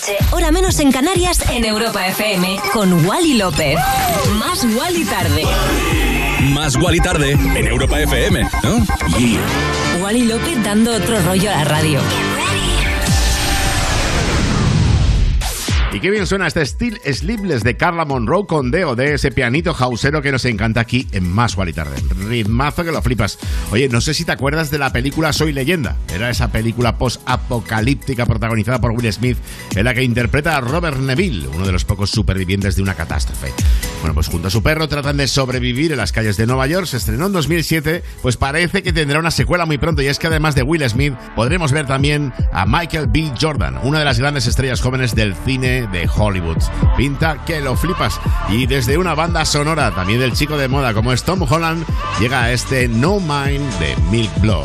Noche. Hora menos en Canarias en Europa FM. Con Wally López. Más Wally tarde. Más Wally tarde en Europa FM, ¿no? Yeah. Wally López dando otro rollo a la radio. Y qué bien suena este Still Sleepless de Carla Monroe con Deo, de ese pianito hausero que nos encanta aquí en Más Wally Tarde. Ritmazo que lo flipas. Oye, no sé si te acuerdas de la película Soy Leyenda. Era esa película post-apocalíptica protagonizada por Will Smith, en la que interpreta a Robert Neville, uno de los pocos supervivientes de una catástrofe. Bueno, pues junto a su perro tratan de sobrevivir en las calles de Nueva York. Se estrenó en 2007, pues parece que tendrá una secuela muy pronto y es que además de Will Smith podremos ver también a Michael B. Jordan, una de las grandes estrellas jóvenes del cine de Hollywood. Pinta que lo flipas. Y desde una banda sonora también del chico de moda como es Tom Holland, llega a este No Mind de Milk Blood.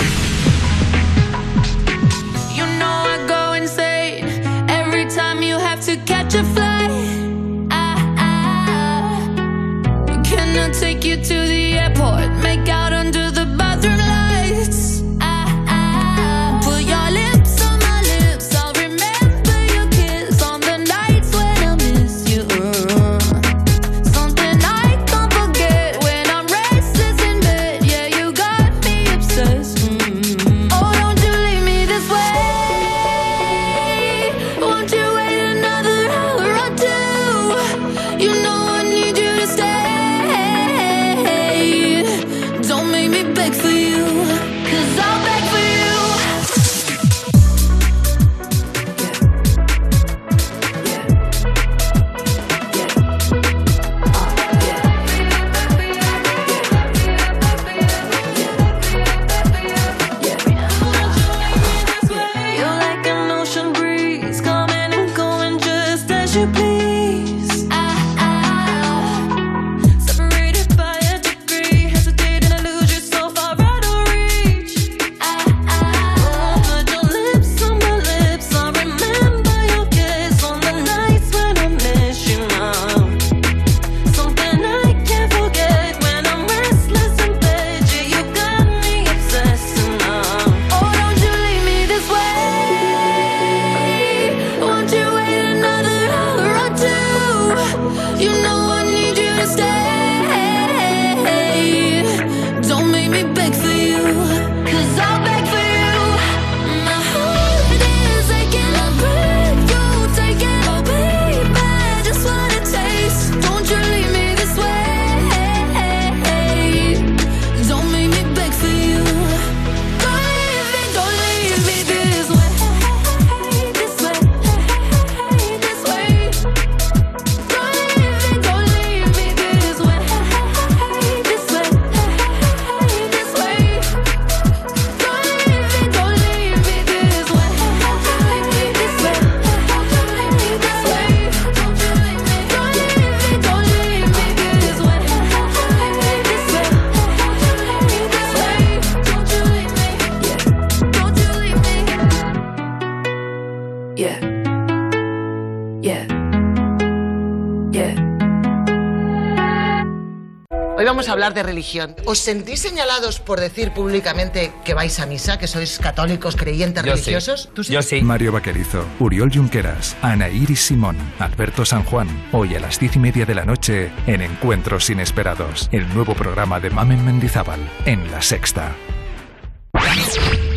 Hablar de religión. ¿Os sentís señalados por decir públicamente que vais a misa, que sois católicos creyentes religiosos? ¿Tú sí? Mario Vaquerizo, Uriol Junqueras, Ana Iris Simón, Alberto San Juan. Hoy a las diez y media de la noche en Encuentros Inesperados, el nuevo programa de Mamen Mendizábal en La Sexta.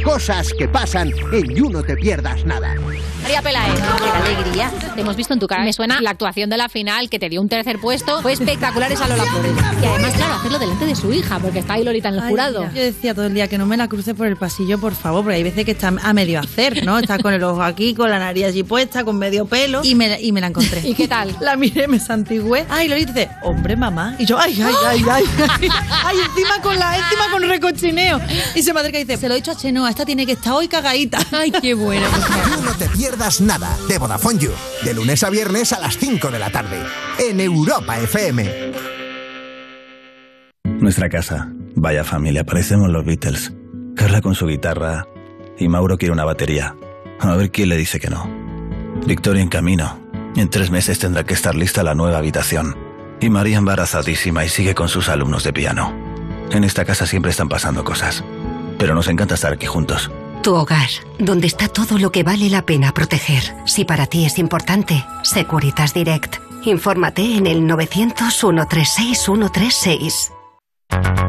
Cosas que pasan en You No Te Pierdas Nada. María Pelaez, qué alegría. Te hemos visto en tu cara. Me suena la actuación de la final que te dio un tercer puesto. Fue espectacular esa Lola Flores. Y además, hacerlo delante de su hija, porque está ahí Lolita en el Ay, jurado. Yo decía todo el día que no me la cruce por el pasillo, por favor, porque hay veces que está a medio hacer, ¿no? Está con el ojo aquí, con la nariz allí puesta, con medio pelo, y me, y me la encontré. [LAUGHS] ¿Y qué tal? La miré, me santigüé. Ay, Lolita dice, hombre, mamá. Y yo, ay, ay, ay, ay. Ay, ay, encima con la, encima con recochineo. Y se me acerca y dice, se lo he dicho a Chenoa, esta tiene que estar hoy cagadita. [LAUGHS] Ay, qué bueno. [LAUGHS] You No Te Pierdas Nada de Vodafone You. De lunes a viernes a las 5 de la tarde. En Europa FM. Nuestra casa. Vaya familia, parecemos los Beatles. Carla con su guitarra y Mauro quiere una batería. A ver quién le dice que no. Victoria en camino. En tres meses tendrá que estar lista la nueva habitación. Y María embarazadísima y sigue con sus alumnos de piano. En esta casa siempre están pasando cosas. Pero nos encanta estar aquí juntos. Tu hogar, donde está todo lo que vale la pena proteger. Si para ti es importante, Securitas Direct. Infórmate en el 900 136 136. Thank you.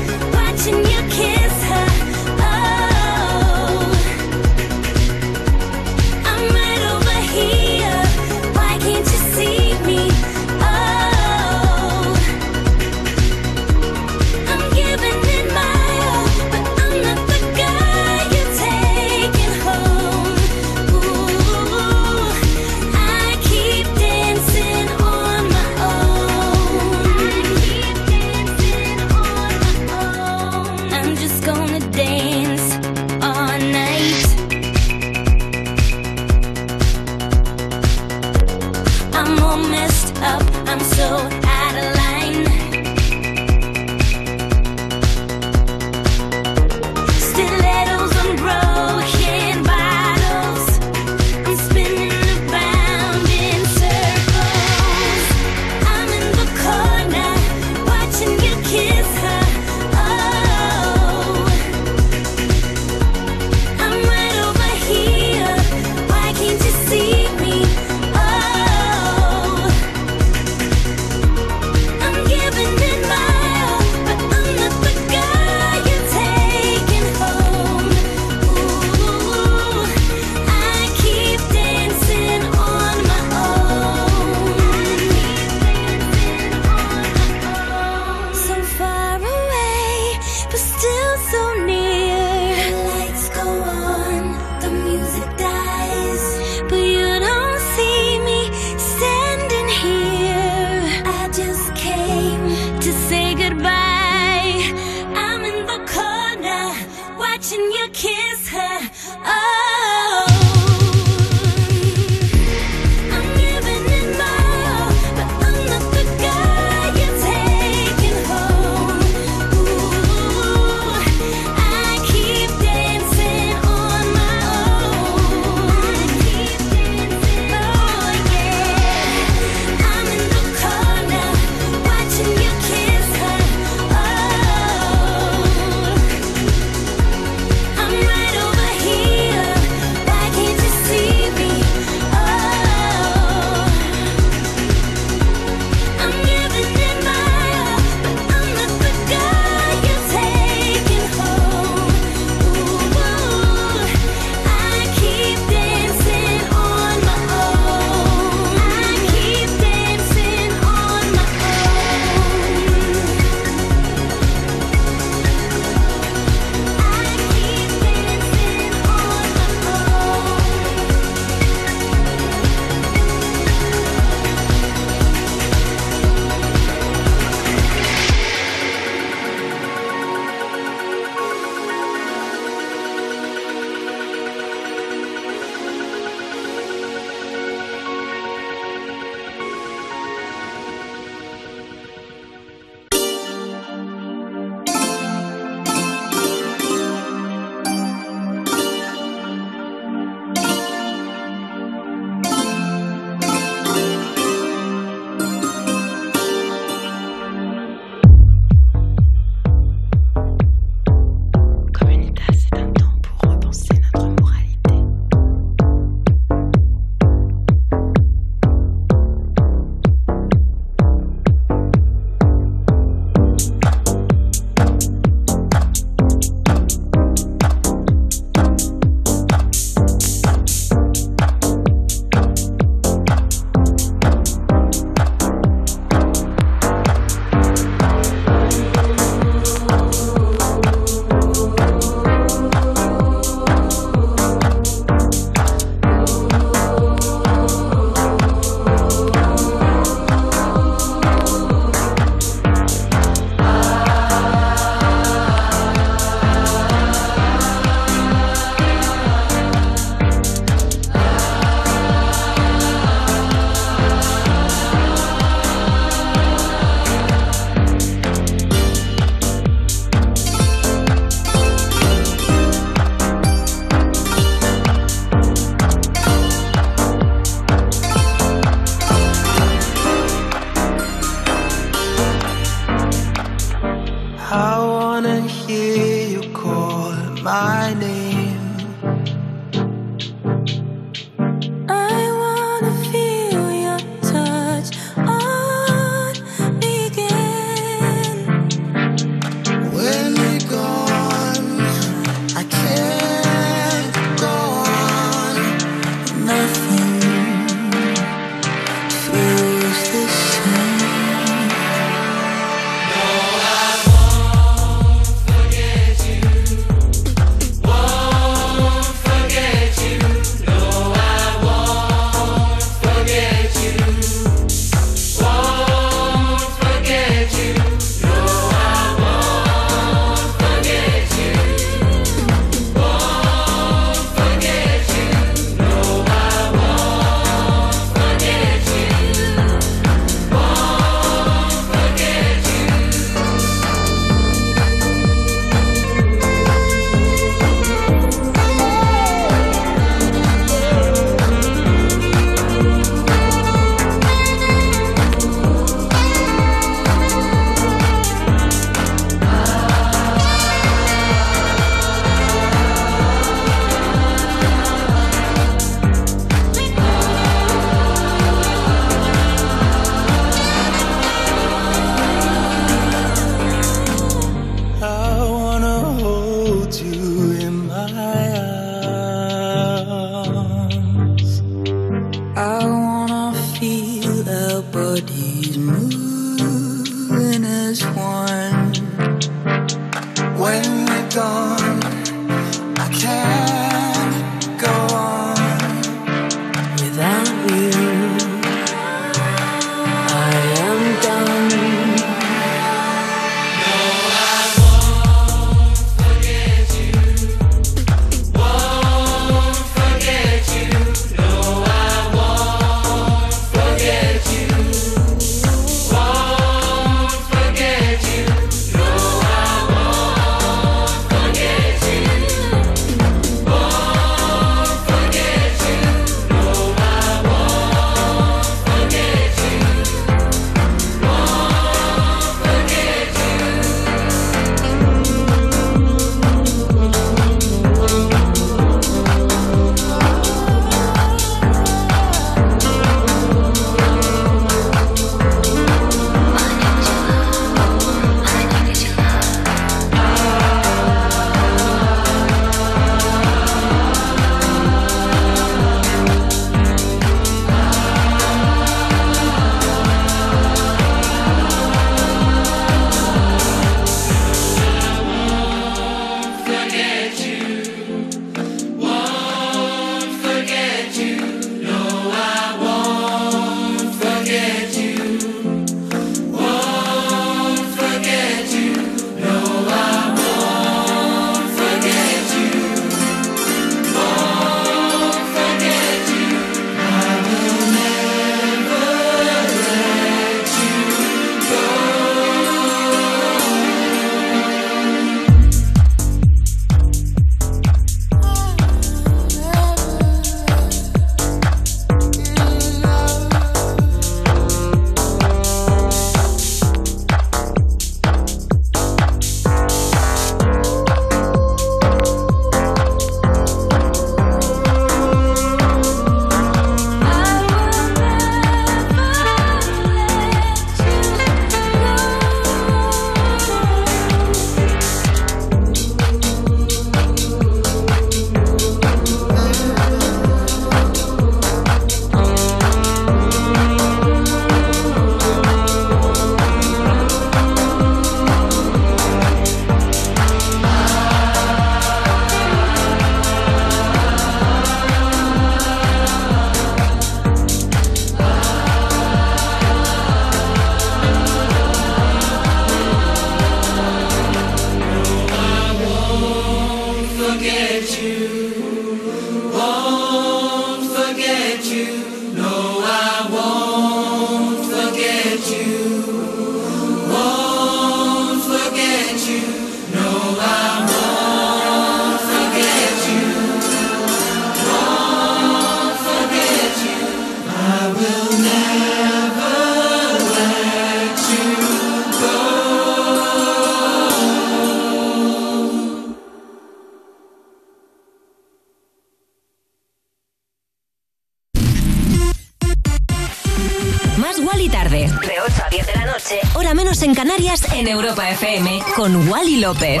En Europa FM. Con Wally López.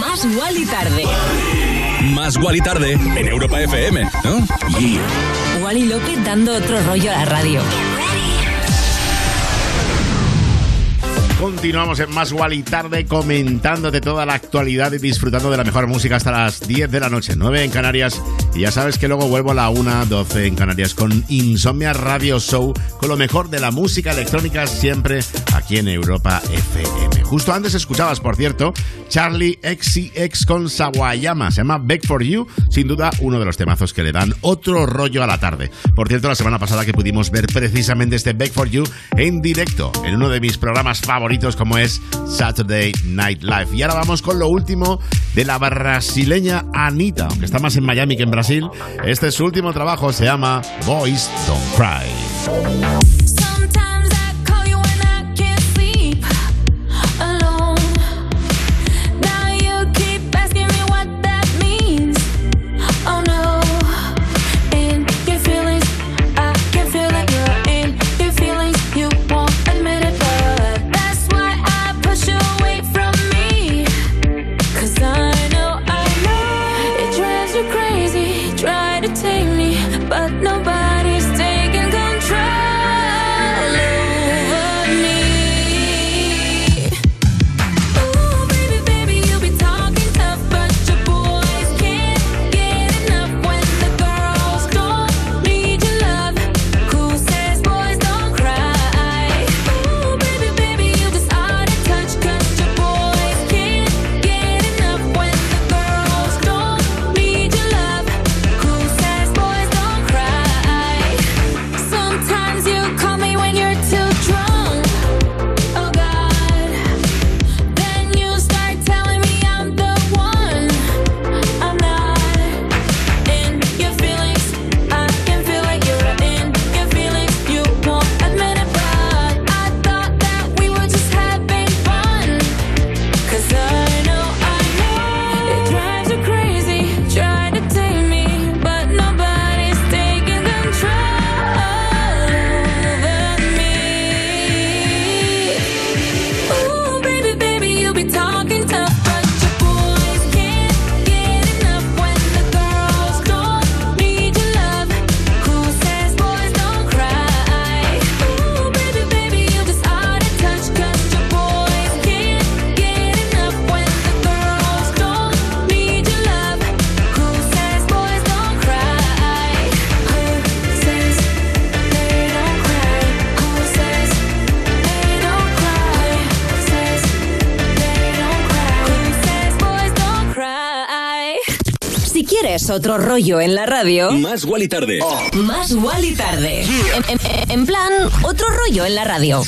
Más Wally tarde. Más Wally tarde en Europa FM, ¿no? Yeah. Wally López dando otro rollo a la radio. Continuamos en Más Wally tarde comentándote toda la actualidad y disfrutando de la mejor música hasta las 10 de la noche, 9 en Canarias. Y ya sabes que luego vuelvo a la 1, 12 en Canarias con Insomnia Radio Show, con lo mejor de la música electrónica siempre aquí en Europa FM. Justo antes escuchabas, por cierto, Charlie XCX con Sawayama, se llama Back for You, sin duda uno de los temazos que le dan otro rollo a la tarde. Por cierto, la semana pasada que pudimos ver precisamente este Back for You en directo, en uno de mis programas favoritos como es Saturday Night Live. Y ahora vamos con lo último de la brasileña Anita, aunque está más en Miami que en Brasil. Este es su último trabajo, se llama Boys Don't Cry. Otro rollo en la radio. Más Wally tarde. Más Wally tarde. En, en- en plan, otro rollo en la radio.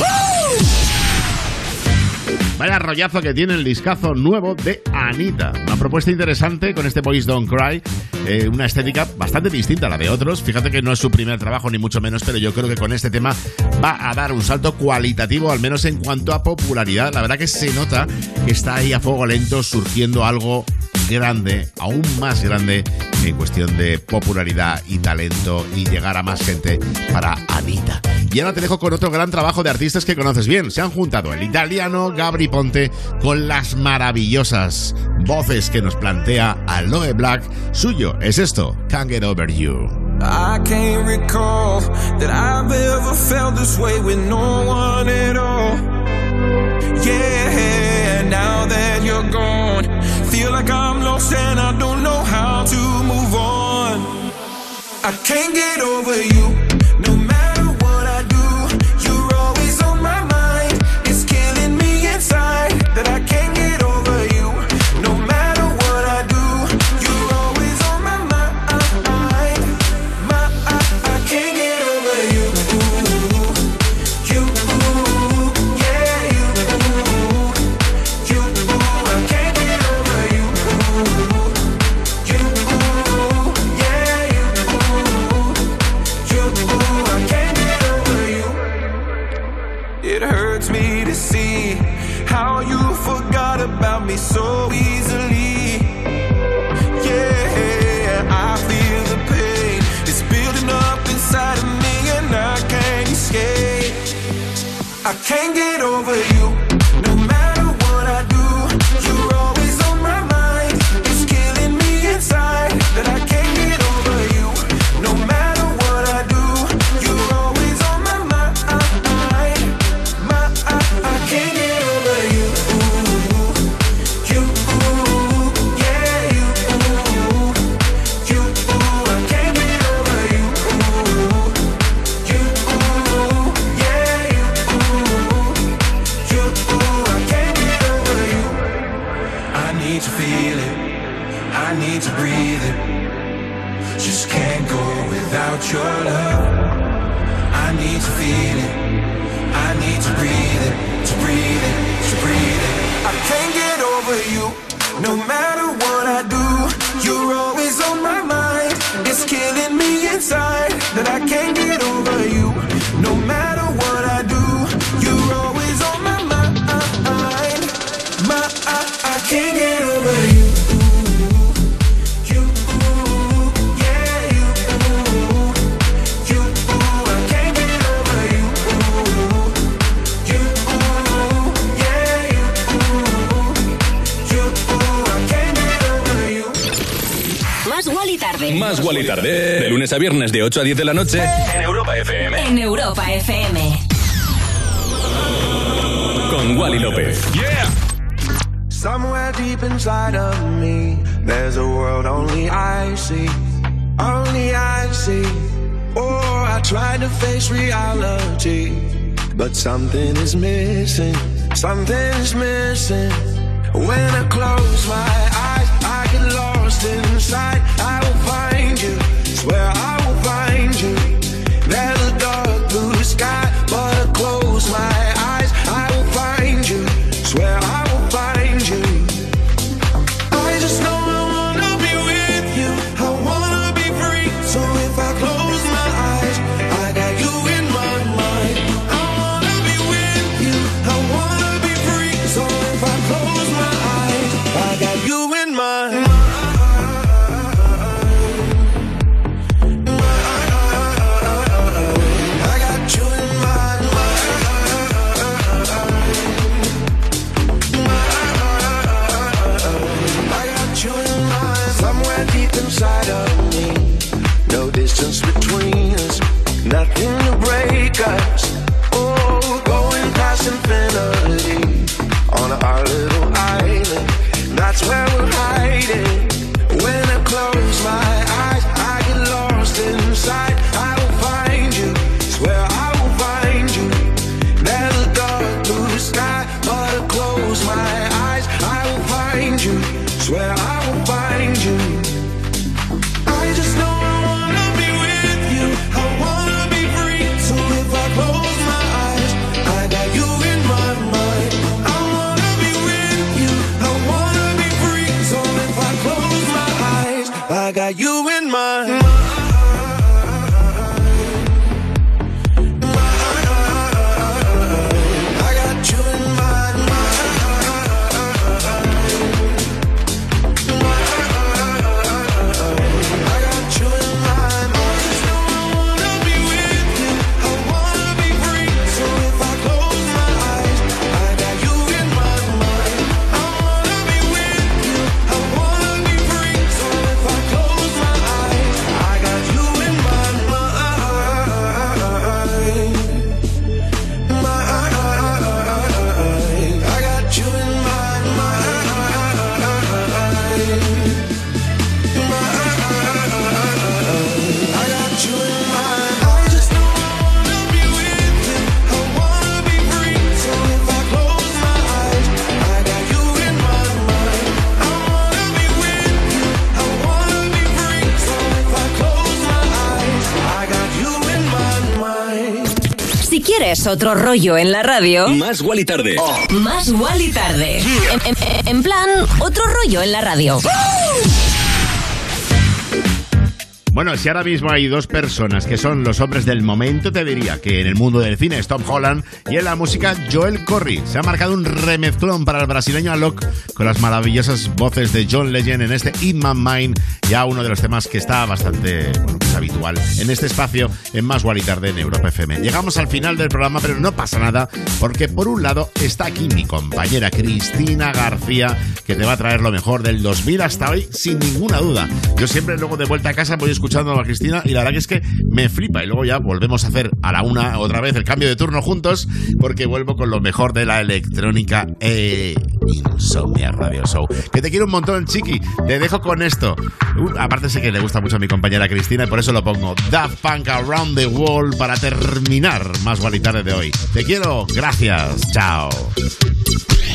Vaya rollazo que tiene el discazo nuevo de Anita. Una propuesta interesante con este Boys Don't Cry. Eh, una estética bastante distinta a la de otros. Fíjate que no es su primer trabajo, ni mucho menos, pero yo creo que con este tema va a dar un salto cualitativo, al menos en cuanto a popularidad. La verdad que se nota que está ahí a fuego lento surgiendo algo grande, aún más grande en cuestión de popularidad y talento y llegar a más gente para Anita. Y ahora te dejo con otro gran trabajo de artistas que conoces bien. Se han juntado el italiano Gabri Ponte con las maravillosas voces que nos plantea Aloe Black. Suyo es esto, Can't Get Over You. I can't recall that I've ever felt this way with no one at all. Yeah, now that you're gone, feel like I'm lost and I don't know how to move on. I can't get over you. can't get over you. Más Wally Tarde. De lunes a viernes de 8 a 10 de la noche. En Europa FM. En Europa FM. Con Wally López. Yeah. Somewhere deep inside of me, there's a world only I see. Only I see. Oh, I try to face reality. But something is missing. Something is missing. When I close my eyes, I get lost inside. otro rollo en la radio. Más Wally Tarde. Oh. Más Wally Tarde. En, plan, otro rollo en la radio. Bueno, si ahora mismo hay dos personas que son los hombres del momento, te diría que en el mundo del cine es Tom Holland y en la música Joel Corry. Se ha marcado un remezclón para el brasileño Alok con las maravillosas voces de John Legend en este In My Mind, ya uno de los temas que está bastante habitual en este espacio en Más y Tarde en Europa FM. Llegamos al final del programa, pero no pasa nada, porque por un lado está aquí mi compañera Cristina García, que te va a traer lo mejor del 2000 hasta hoy, sin ninguna duda. Yo siempre luego de vuelta a casa voy escuchando a Cristina y la verdad que es que me flipa. Y luego ya volvemos a hacer a la una otra vez el cambio de turno juntos, porque vuelvo con lo mejor de la electrónica e Insomnia Radio Show. Que te quiero un montón, chiqui. Te dejo con esto. Uh, aparte sé que le gusta mucho a mi compañera Cristina y por eso lo pongo. Daft Punk Around the World para terminar más guay y tarde de hoy. Te quiero. Gracias. Chao.